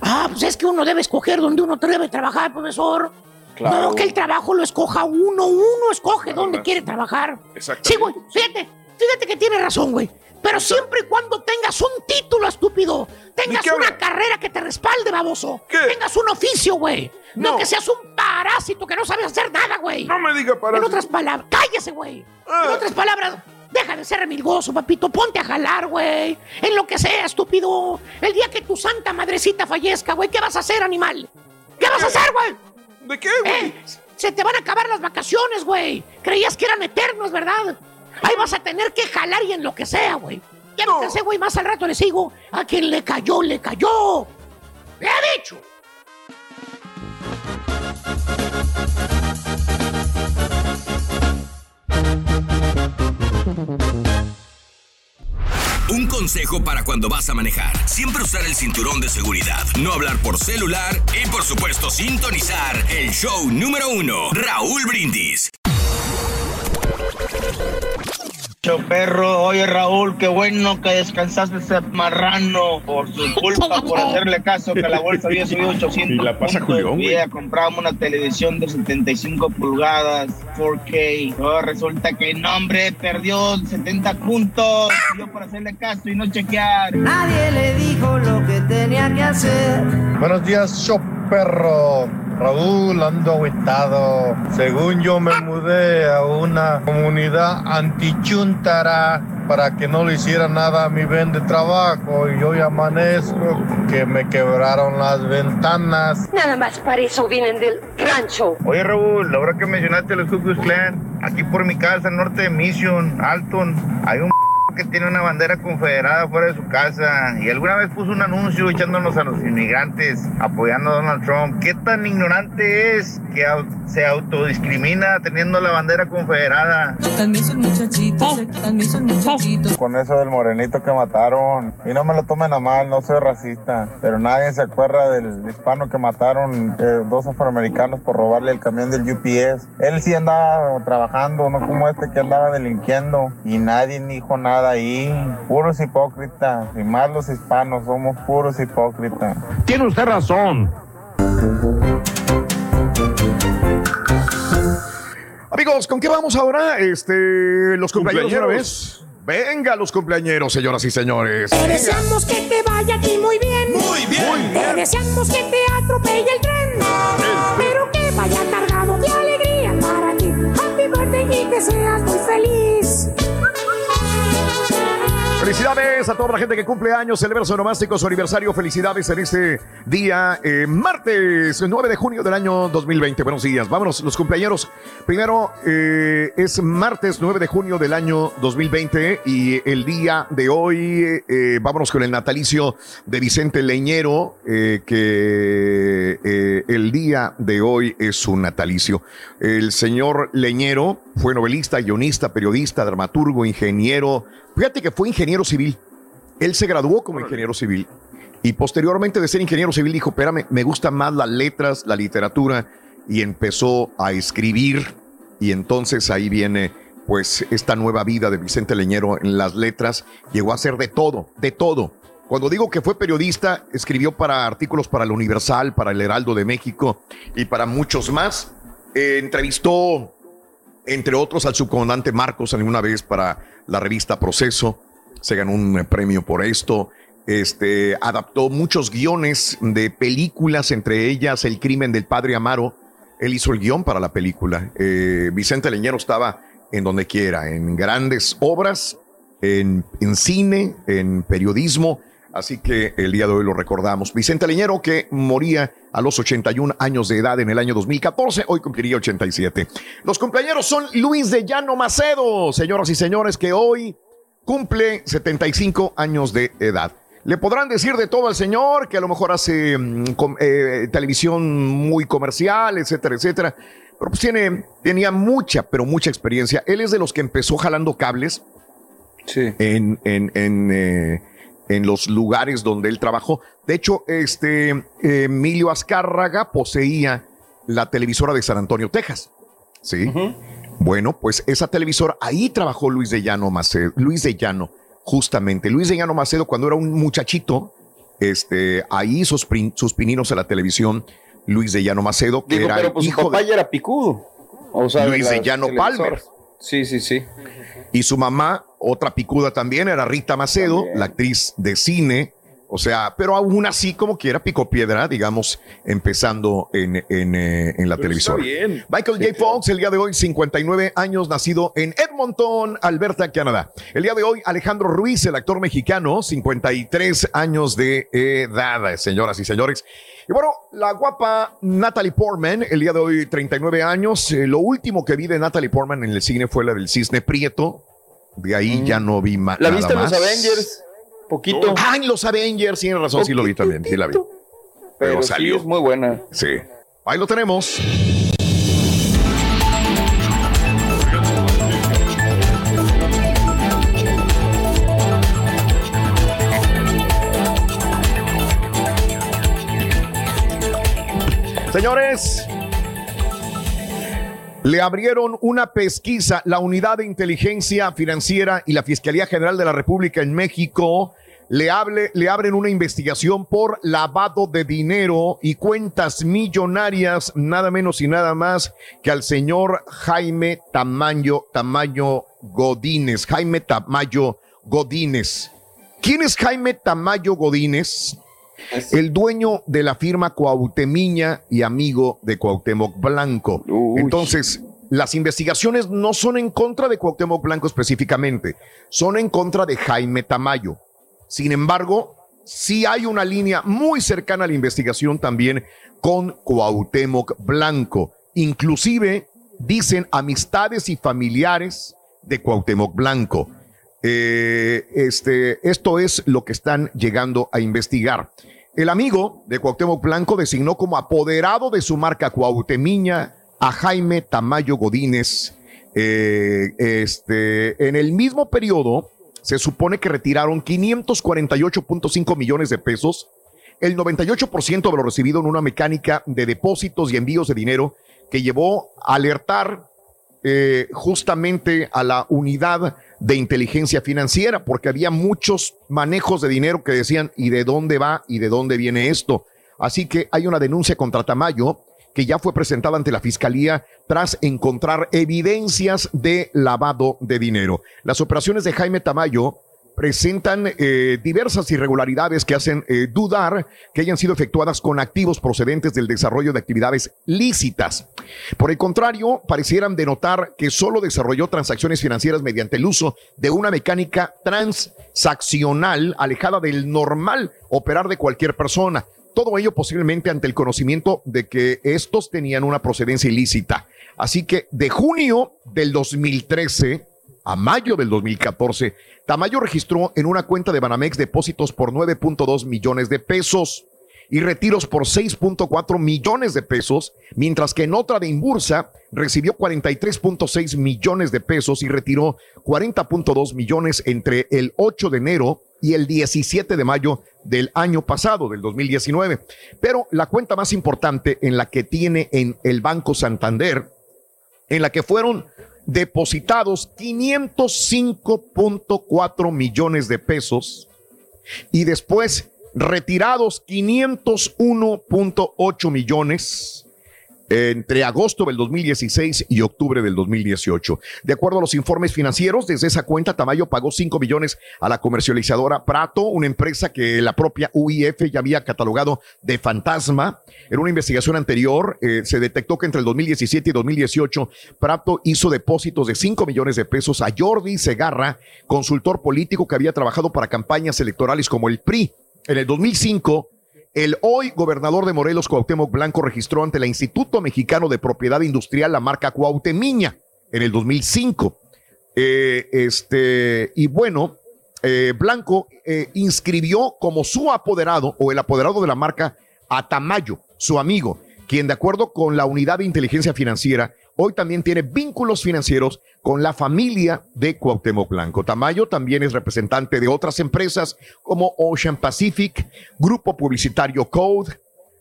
D: Ah, pues es que uno debe escoger donde uno debe trabajar, profesor.
E: Claro.
D: No, que el trabajo lo escoja uno. Uno escoge dónde quiere trabajar.
F: Exactamente.
D: Sí, güey. Fíjate, fíjate que tiene razón, güey. Pero siempre y cuando tengas un título, estúpido. Tengas una
F: habla?
D: carrera que te respalde, baboso.
F: ¿Qué?
D: Tengas un oficio, güey. No.
F: No.
D: que seas un parásito que no sabes hacer nada, güey.
F: No me diga para.
D: En otras palabras, cállese, güey. En
F: Ah.
D: otras palabras, deja de ser remilgoso, papito. Ponte a jalar, güey. En lo que sea, estúpido. El día que tu santa madrecita fallezca, güey, ¿qué vas a hacer, animal? ¿Qué vas a hacer, güey?
F: ¿De qué, güey?
D: Eh, se te van a acabar las vacaciones, güey. Creías que eran eternos, ¿verdad? Ahí vas a tener que jalar y en lo que sea, güey. Ya me cansé, güey. Más al rato le sigo. A quien le cayó, le cayó. ¡Le he dicho!
I: Un consejo para cuando vas a manejar. Siempre usar el cinturón de seguridad, no hablar por celular y por supuesto sintonizar el show número uno, Raúl Brindis.
L: Cho perro, oye Raúl, qué bueno que descansaste ese marrano por su culpa, por [LAUGHS] hacerle caso que la bolsa había subido 800
F: Y la pasa. Julián,
L: compramos una televisión de 75 pulgadas, 4K. Oh, resulta que el hombre perdió 70 puntos. Yo por hacerle caso y no chequear.
T: Nadie le dijo lo que tenía que hacer.
U: Buenos días, show perro. Raúl, ando agüitado. Según yo me mudé a una comunidad antichuntara para que no le hiciera nada a mi ven de trabajo y hoy amanezco que me quebraron las ventanas.
V: Nada más para eso vienen del rancho.
L: Oye Raúl, ahora que mencionaste los Ku Klux Klan, aquí por mi casa, norte de Mission, Alton, hay un que tiene una bandera confederada fuera de su casa y alguna vez puso un anuncio echándonos a los inmigrantes, apoyando a Donald Trump. ¿Qué tan ignorante es que se autodiscrimina teniendo la bandera confederada?
T: También son muchachitos, también son muchachitos.
U: Con eso del morenito que mataron. Y no me lo tomen a mal, no soy racista. Pero nadie se acuerda del hispano que mataron eh, dos afroamericanos por robarle el camión del UPS. Él sí andaba trabajando, no como este que andaba delinquiendo. Y nadie dijo nada ahí. Puros hipócritas. Y más los hispanos, somos puros hipócritas.
W: Tiene usted razón.
A: Amigos, ¿con qué vamos ahora? Este, los cumpleaños
F: Cumpleañeros.
A: vez. Venga, los cumpleaños, señoras y señores.
D: Te deseamos que te vaya a ti muy bien.
A: Muy bien.
D: Te deseamos que te atropelle el tren. Pero que vaya cargado de alegría para ti. Happy birthday y que seas muy feliz.
A: Felicidades a toda la gente que cumple años, celebra su nomástico, su aniversario. Felicidades en este día, eh, martes 9 de junio del año 2020. Buenos días. Vámonos, los cumpleaños. Primero, eh, es martes 9 de junio del año 2020 y el día de hoy, eh, vámonos con el natalicio de Vicente Leñero, eh, que el día de hoy es su natalicio. El señor Leñero fue novelista, guionista, periodista, dramaturgo, ingeniero. Fíjate que fue ingeniero civil. Él se graduó como ingeniero civil y posteriormente de ser ingeniero civil dijo, espérame, me gustan más las letras, la literatura y empezó a escribir y entonces ahí viene pues esta nueva vida de Vicente Leñero en las letras. Llegó a hacer de todo, de todo. Cuando digo que fue periodista, escribió para artículos para el Universal, para el Heraldo de México y para muchos más. Eh, entrevistó entre otros al subcomandante Marcos alguna vez para la revista Proceso, se ganó un eh, premio por esto, este, adaptó muchos guiones de películas, entre ellas El crimen del padre Amaro, él hizo el guion para la película, Eh, Vicente Leñero estaba en donde quiera, en grandes obras, en, en cine, en periodismo, Así que el día de hoy lo recordamos. Vicente Leñero, que moría a los 81 años de edad en el año 2014, hoy cumpliría 87. Los cumpleaños son Luis de Llano Macedo, señoras y señores, que hoy cumple 75 años de edad. Le podrán decir de todo al señor, que a lo mejor hace mm, eh, televisión muy comercial, etcétera, etcétera. Pero pues tiene, tenía mucha, pero mucha experiencia. Él es de los que empezó jalando cables en, en, en, eh, en los lugares donde él trabajó. De hecho, este Emilio Azcárraga poseía la televisora de San Antonio, Texas. Sí. Bueno, pues esa televisora, ahí trabajó Luis de Llano Macedo, Luis de Llano, justamente. Luis de Llano Macedo, cuando era un muchachito, este, ahí sus, sus pininos a la televisión, Luis de Llano Macedo, que
E: Digo,
A: era
E: pero pues su
A: hijo
E: papá
A: de
E: ya era picudo. O sea,
A: Luis de
E: las
A: Llano. Palmer.
E: Sí, sí, sí.
A: Y su mamá, otra picuda también, era Rita Macedo, la actriz de cine. O sea, pero aún así, como quiera, picó piedra, digamos, empezando en, en, eh, en la televisora.
F: bien.
A: Michael J. Fox, el día de hoy, 59 años, nacido en Edmonton, Alberta, Canadá. El día de hoy, Alejandro Ruiz, el actor mexicano, 53 años de edad, señoras y señores. Y bueno, la guapa Natalie Portman, el día de hoy, 39 años. Eh, lo último que vi de Natalie Portman en el cine fue la del Cisne Prieto. De ahí ya no vi más.
E: ¿La viste en los Avengers? Poquito.
A: Ah, en los Avengers, tienes razón, sí lo vi también, sí la vi. Pero,
E: Pero sí
A: salió.
E: es muy buena.
A: Sí. Ahí lo tenemos. Señores, Le abrieron una pesquisa, la Unidad de Inteligencia Financiera y la Fiscalía General de la República en México le, abren una investigación por lavado de dinero y cuentas millonarias, nada menos y nada más que al señor Jaime Tamayo, Tamayo Godínez. Jaime Tamayo Godínez. ¿Quién es Jaime Tamayo Godínez? El dueño de la firma Cuautemiña y amigo de Cuauhtémoc Blanco. Entonces, las investigaciones no son en contra de Cuauhtémoc Blanco específicamente, son en contra de Jaime Tamayo. Sin embargo, sí hay una línea muy cercana a la investigación también con Cuauhtémoc Blanco. Inclusive dicen amistades y familiares de Cuauhtémoc Blanco. Eh, este, esto es lo que están llegando a investigar. El amigo de Cuauhtémoc Blanco designó como apoderado de su marca Cuauhtemiña a Jaime Tamayo Godínez. Eh, este, en el mismo periodo, se supone que retiraron 548.5 millones de pesos, el 98% de lo recibido en una mecánica de depósitos y envíos de dinero que llevó a alertar eh, justamente a la unidad de inteligencia financiera, porque había muchos manejos de dinero que decían, ¿y de dónde va y de dónde viene esto? Así que hay una denuncia contra Tamayo que ya fue presentada ante la Fiscalía tras encontrar evidencias de lavado de dinero. Las operaciones de Jaime Tamayo presentan eh, diversas irregularidades que hacen eh, dudar que hayan sido efectuadas con activos procedentes del desarrollo de actividades lícitas. Por el contrario, parecieran denotar que solo desarrolló transacciones financieras mediante el uso de una mecánica transaccional alejada del normal operar de cualquier persona. Todo ello posiblemente ante el conocimiento de que estos tenían una procedencia ilícita. Así que de junio del 2013 a mayo del 2014, Tamayo registró en una cuenta de Banamex depósitos por 9.2 millones de pesos y retiros por 6.4 millones de pesos, mientras que en otra de Imbursa recibió 43.6 millones de pesos y retiró 40.2 millones entre el 8 de enero y el 17 de mayo del año pasado, del 2019. Pero la cuenta más importante en la que tiene en el Banco Santander, en la que fueron depositados 505.4 millones de pesos y después retirados 501.8 millones entre agosto del 2016 y octubre del 2018. De acuerdo a los informes financieros, desde esa cuenta Tamayo pagó 5 millones a la comercializadora Prato, una empresa que la propia UIF ya había catalogado de fantasma. En una investigación anterior eh, se detectó que entre el 2017 y 2018 Prato hizo depósitos de 5 millones de pesos a Jordi Segarra, consultor político que había trabajado para campañas electorales como el PRI. En el 2005, el hoy gobernador de Morelos, Cuauhtémoc Blanco, registró ante el Instituto Mexicano de Propiedad Industrial la marca Cuauhtemiña en el 2005. Eh, este, y bueno, eh, Blanco eh, inscribió como su apoderado o el apoderado de la marca a Tamayo, su amigo, quien de acuerdo con la unidad de inteligencia financiera hoy también tiene vínculos financieros con la familia de Cuauhtémoc Blanco. Tamayo también es representante de otras empresas como Ocean Pacific, Grupo Publicitario Code,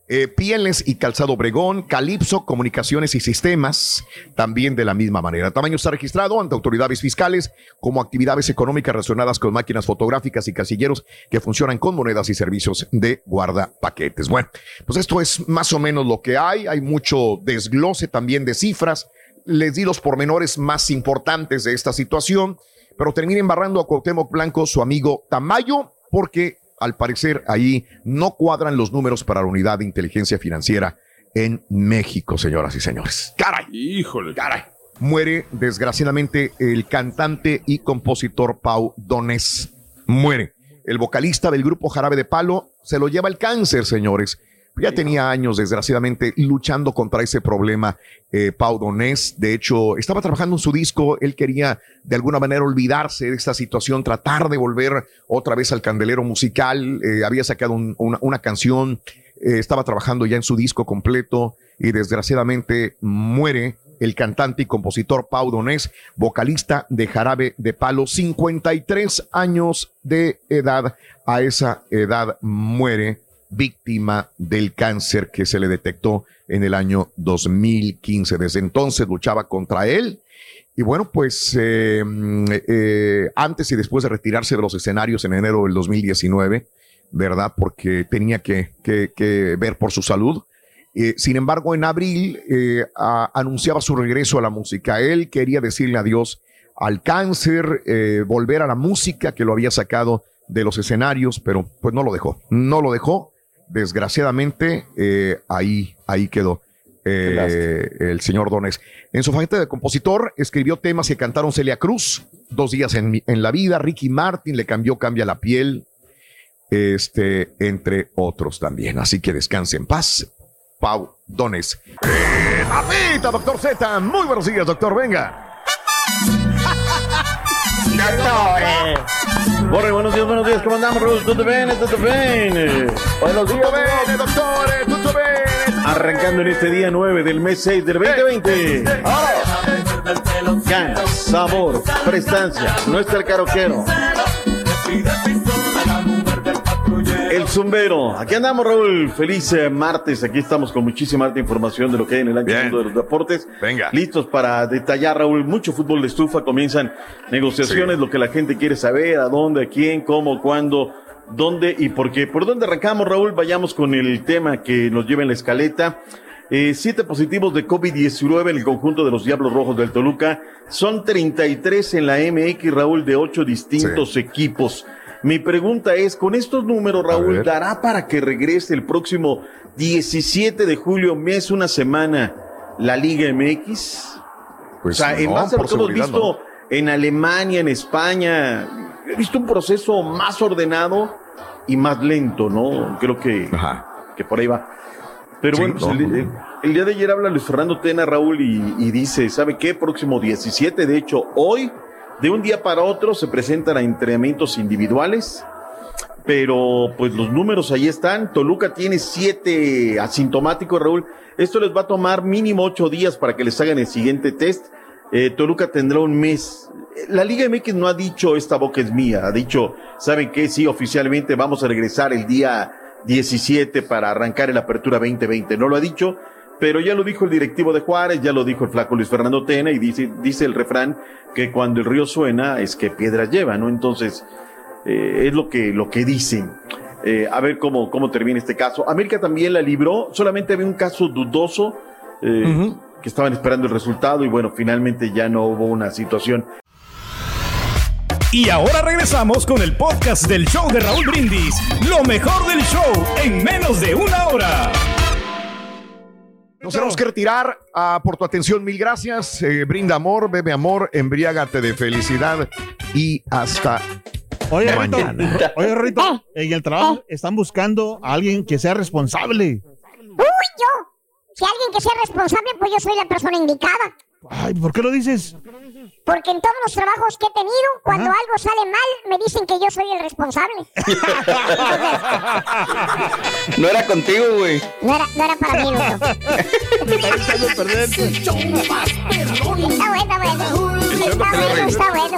A: eh, Pieles y Calzado Obregón, Calipso, Comunicaciones y Sistemas, también de la misma manera. Tamayo está registrado ante autoridades fiscales como actividades económicas relacionadas con máquinas fotográficas y casilleros que funcionan con monedas y servicios de guarda paquetes. Bueno, pues esto es más o menos lo que hay. Hay mucho desglose también de cifras. Les di los pormenores más importantes de esta situación, pero termina embarrando a Cuauhtémoc Blanco, su amigo Tamayo, porque al parecer ahí no cuadran los números para la unidad de inteligencia financiera en México, señoras y señores. Caray.
F: Híjole.
A: Caray. Muere desgraciadamente el cantante y compositor Pau Donés. Muere. El vocalista del grupo Jarabe de Palo se lo lleva el cáncer, señores. Ya tenía años, desgraciadamente, luchando contra ese problema. Eh, Pau Donés, de hecho, estaba trabajando en su disco. Él quería, de alguna manera, olvidarse de esta situación, tratar de volver otra vez al candelero musical. Eh, había sacado una, canción, eh, estaba trabajando ya en su disco completo y, desgraciadamente, muere el cantante y compositor Pau Donés, vocalista de Jarabe de Palo, 53 años de edad. A esa edad muere víctima del cáncer que se le detectó en el año 2015. Desde entonces luchaba contra él. Y bueno, pues eh, eh, antes y después de retirarse de los escenarios en enero del 2019, ¿verdad? Porque tenía que, que- ver por su salud. Eh, sin embargo, en abril anunciaba su regreso a la música. Él quería decirle adiós al cáncer, volver a la música que lo había sacado de los escenarios, pero pues no lo dejó. No lo dejó. Desgraciadamente, eh, ahí, ahí quedó. eh, el señor Dones. En su faceta de compositor, escribió temas que cantaron Celia Cruz, Dos días en, en la vida, Ricky Martin le cambió Cambia la piel, este, entre otros también. Así que descanse en paz, Pau Dones. Eh, ¡Papita, doctor Z! Muy buenos días, doctor, venga.
W: Borre, buenos días, buenos días, ¿cómo andamos, Raúl? ¿Todo bien? ¿Todo bien? Buenos días,
A: bene, doctore, tutto bene.
W: Arrancando en este día 9 del mes 6 del 2020. Ganas, sabor, prestancia, no está el caroquero. Zumbero. Aquí andamos, Raúl. Feliz eh, martes. Aquí estamos con muchísima alta información de lo que hay en el año mundo de los deportes.
A: Venga.
W: Listos para detallar, Raúl. Mucho fútbol de estufa. Comienzan negociaciones, lo que la gente quiere saber, a dónde, a quién, cómo, cuándo, dónde y por qué. ¿Por dónde arrancamos, Raúl? Vayamos con el tema que nos lleva en la escaleta. Eh, siete positivos de COVID-19 en el conjunto de los Diablos Rojos del Toluca. Son 33 en la MX, Raúl, de ocho distintos equipos. Mi pregunta es, con estos números, Raúl. ¿dará para que regrese el próximo 17 de julio, mes, una semana, la Liga MX?
A: Pues
W: o sea, en
A: no,
W: base a lo que hemos visto en Alemania, en España, he visto un proceso más ordenado y más lento, ¿no? Creo que, que por ahí va. Pero
A: Sí,
W: bueno, pues
A: no,
W: el,
A: no,
W: el- el día de ayer habla Luis Fernando Tena, Raúl, y, y dice, ¿sabe qué? Próximo 17, de hecho, hoy, de un día para otro, se presentan a entrenamientos individuales, pero pues los números ahí están. Toluca tiene siete asintomáticos, Raúl. Esto les va a tomar mínimo ocho días para que les hagan el siguiente test. Eh, Toluca tendrá un mes. La Liga MX no ha dicho esta boca es mía, ha dicho, ¿saben qué? Sí, oficialmente vamos a regresar el día 17 para arrancar el Apertura 2020. No lo ha dicho, pero ya lo dijo el directivo de Juárez, ya lo dijo el flaco Luis Fernando Tena y dice, dice el refrán que cuando el río suena es que piedras lleva, ¿no? Entonces, eh, es lo que, lo que dicen. Eh, a ver cómo, cómo termina este caso. América también la libró, solamente había un caso dudoso eh, que estaban esperando el resultado y bueno, finalmente ya no hubo una situación.
G: Y ahora regresamos con el podcast del show de Raúl Brindis. Lo mejor del show en menos de una hora.
A: Nos tenemos que retirar ah, por tu atención. Mil gracias. Eh, brinda amor, bebe amor, embriágate de felicidad y hasta
B: Oye, Rito, oye, Rito, en el trabajo están buscando a alguien que sea responsable.
C: Uy, yo. Si alguien que sea responsable, pues yo soy la persona indicada.
B: Ay, ¿por qué lo dices?
C: Porque en todos los trabajos que he tenido, cuando algo sale mal, me dicen que yo soy el responsable. [LAUGHS]
E: No era contigo, güey.
C: No era, no era para mí, loco. Está bueno, está bueno. Está bueno, está bueno.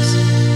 A: eyes.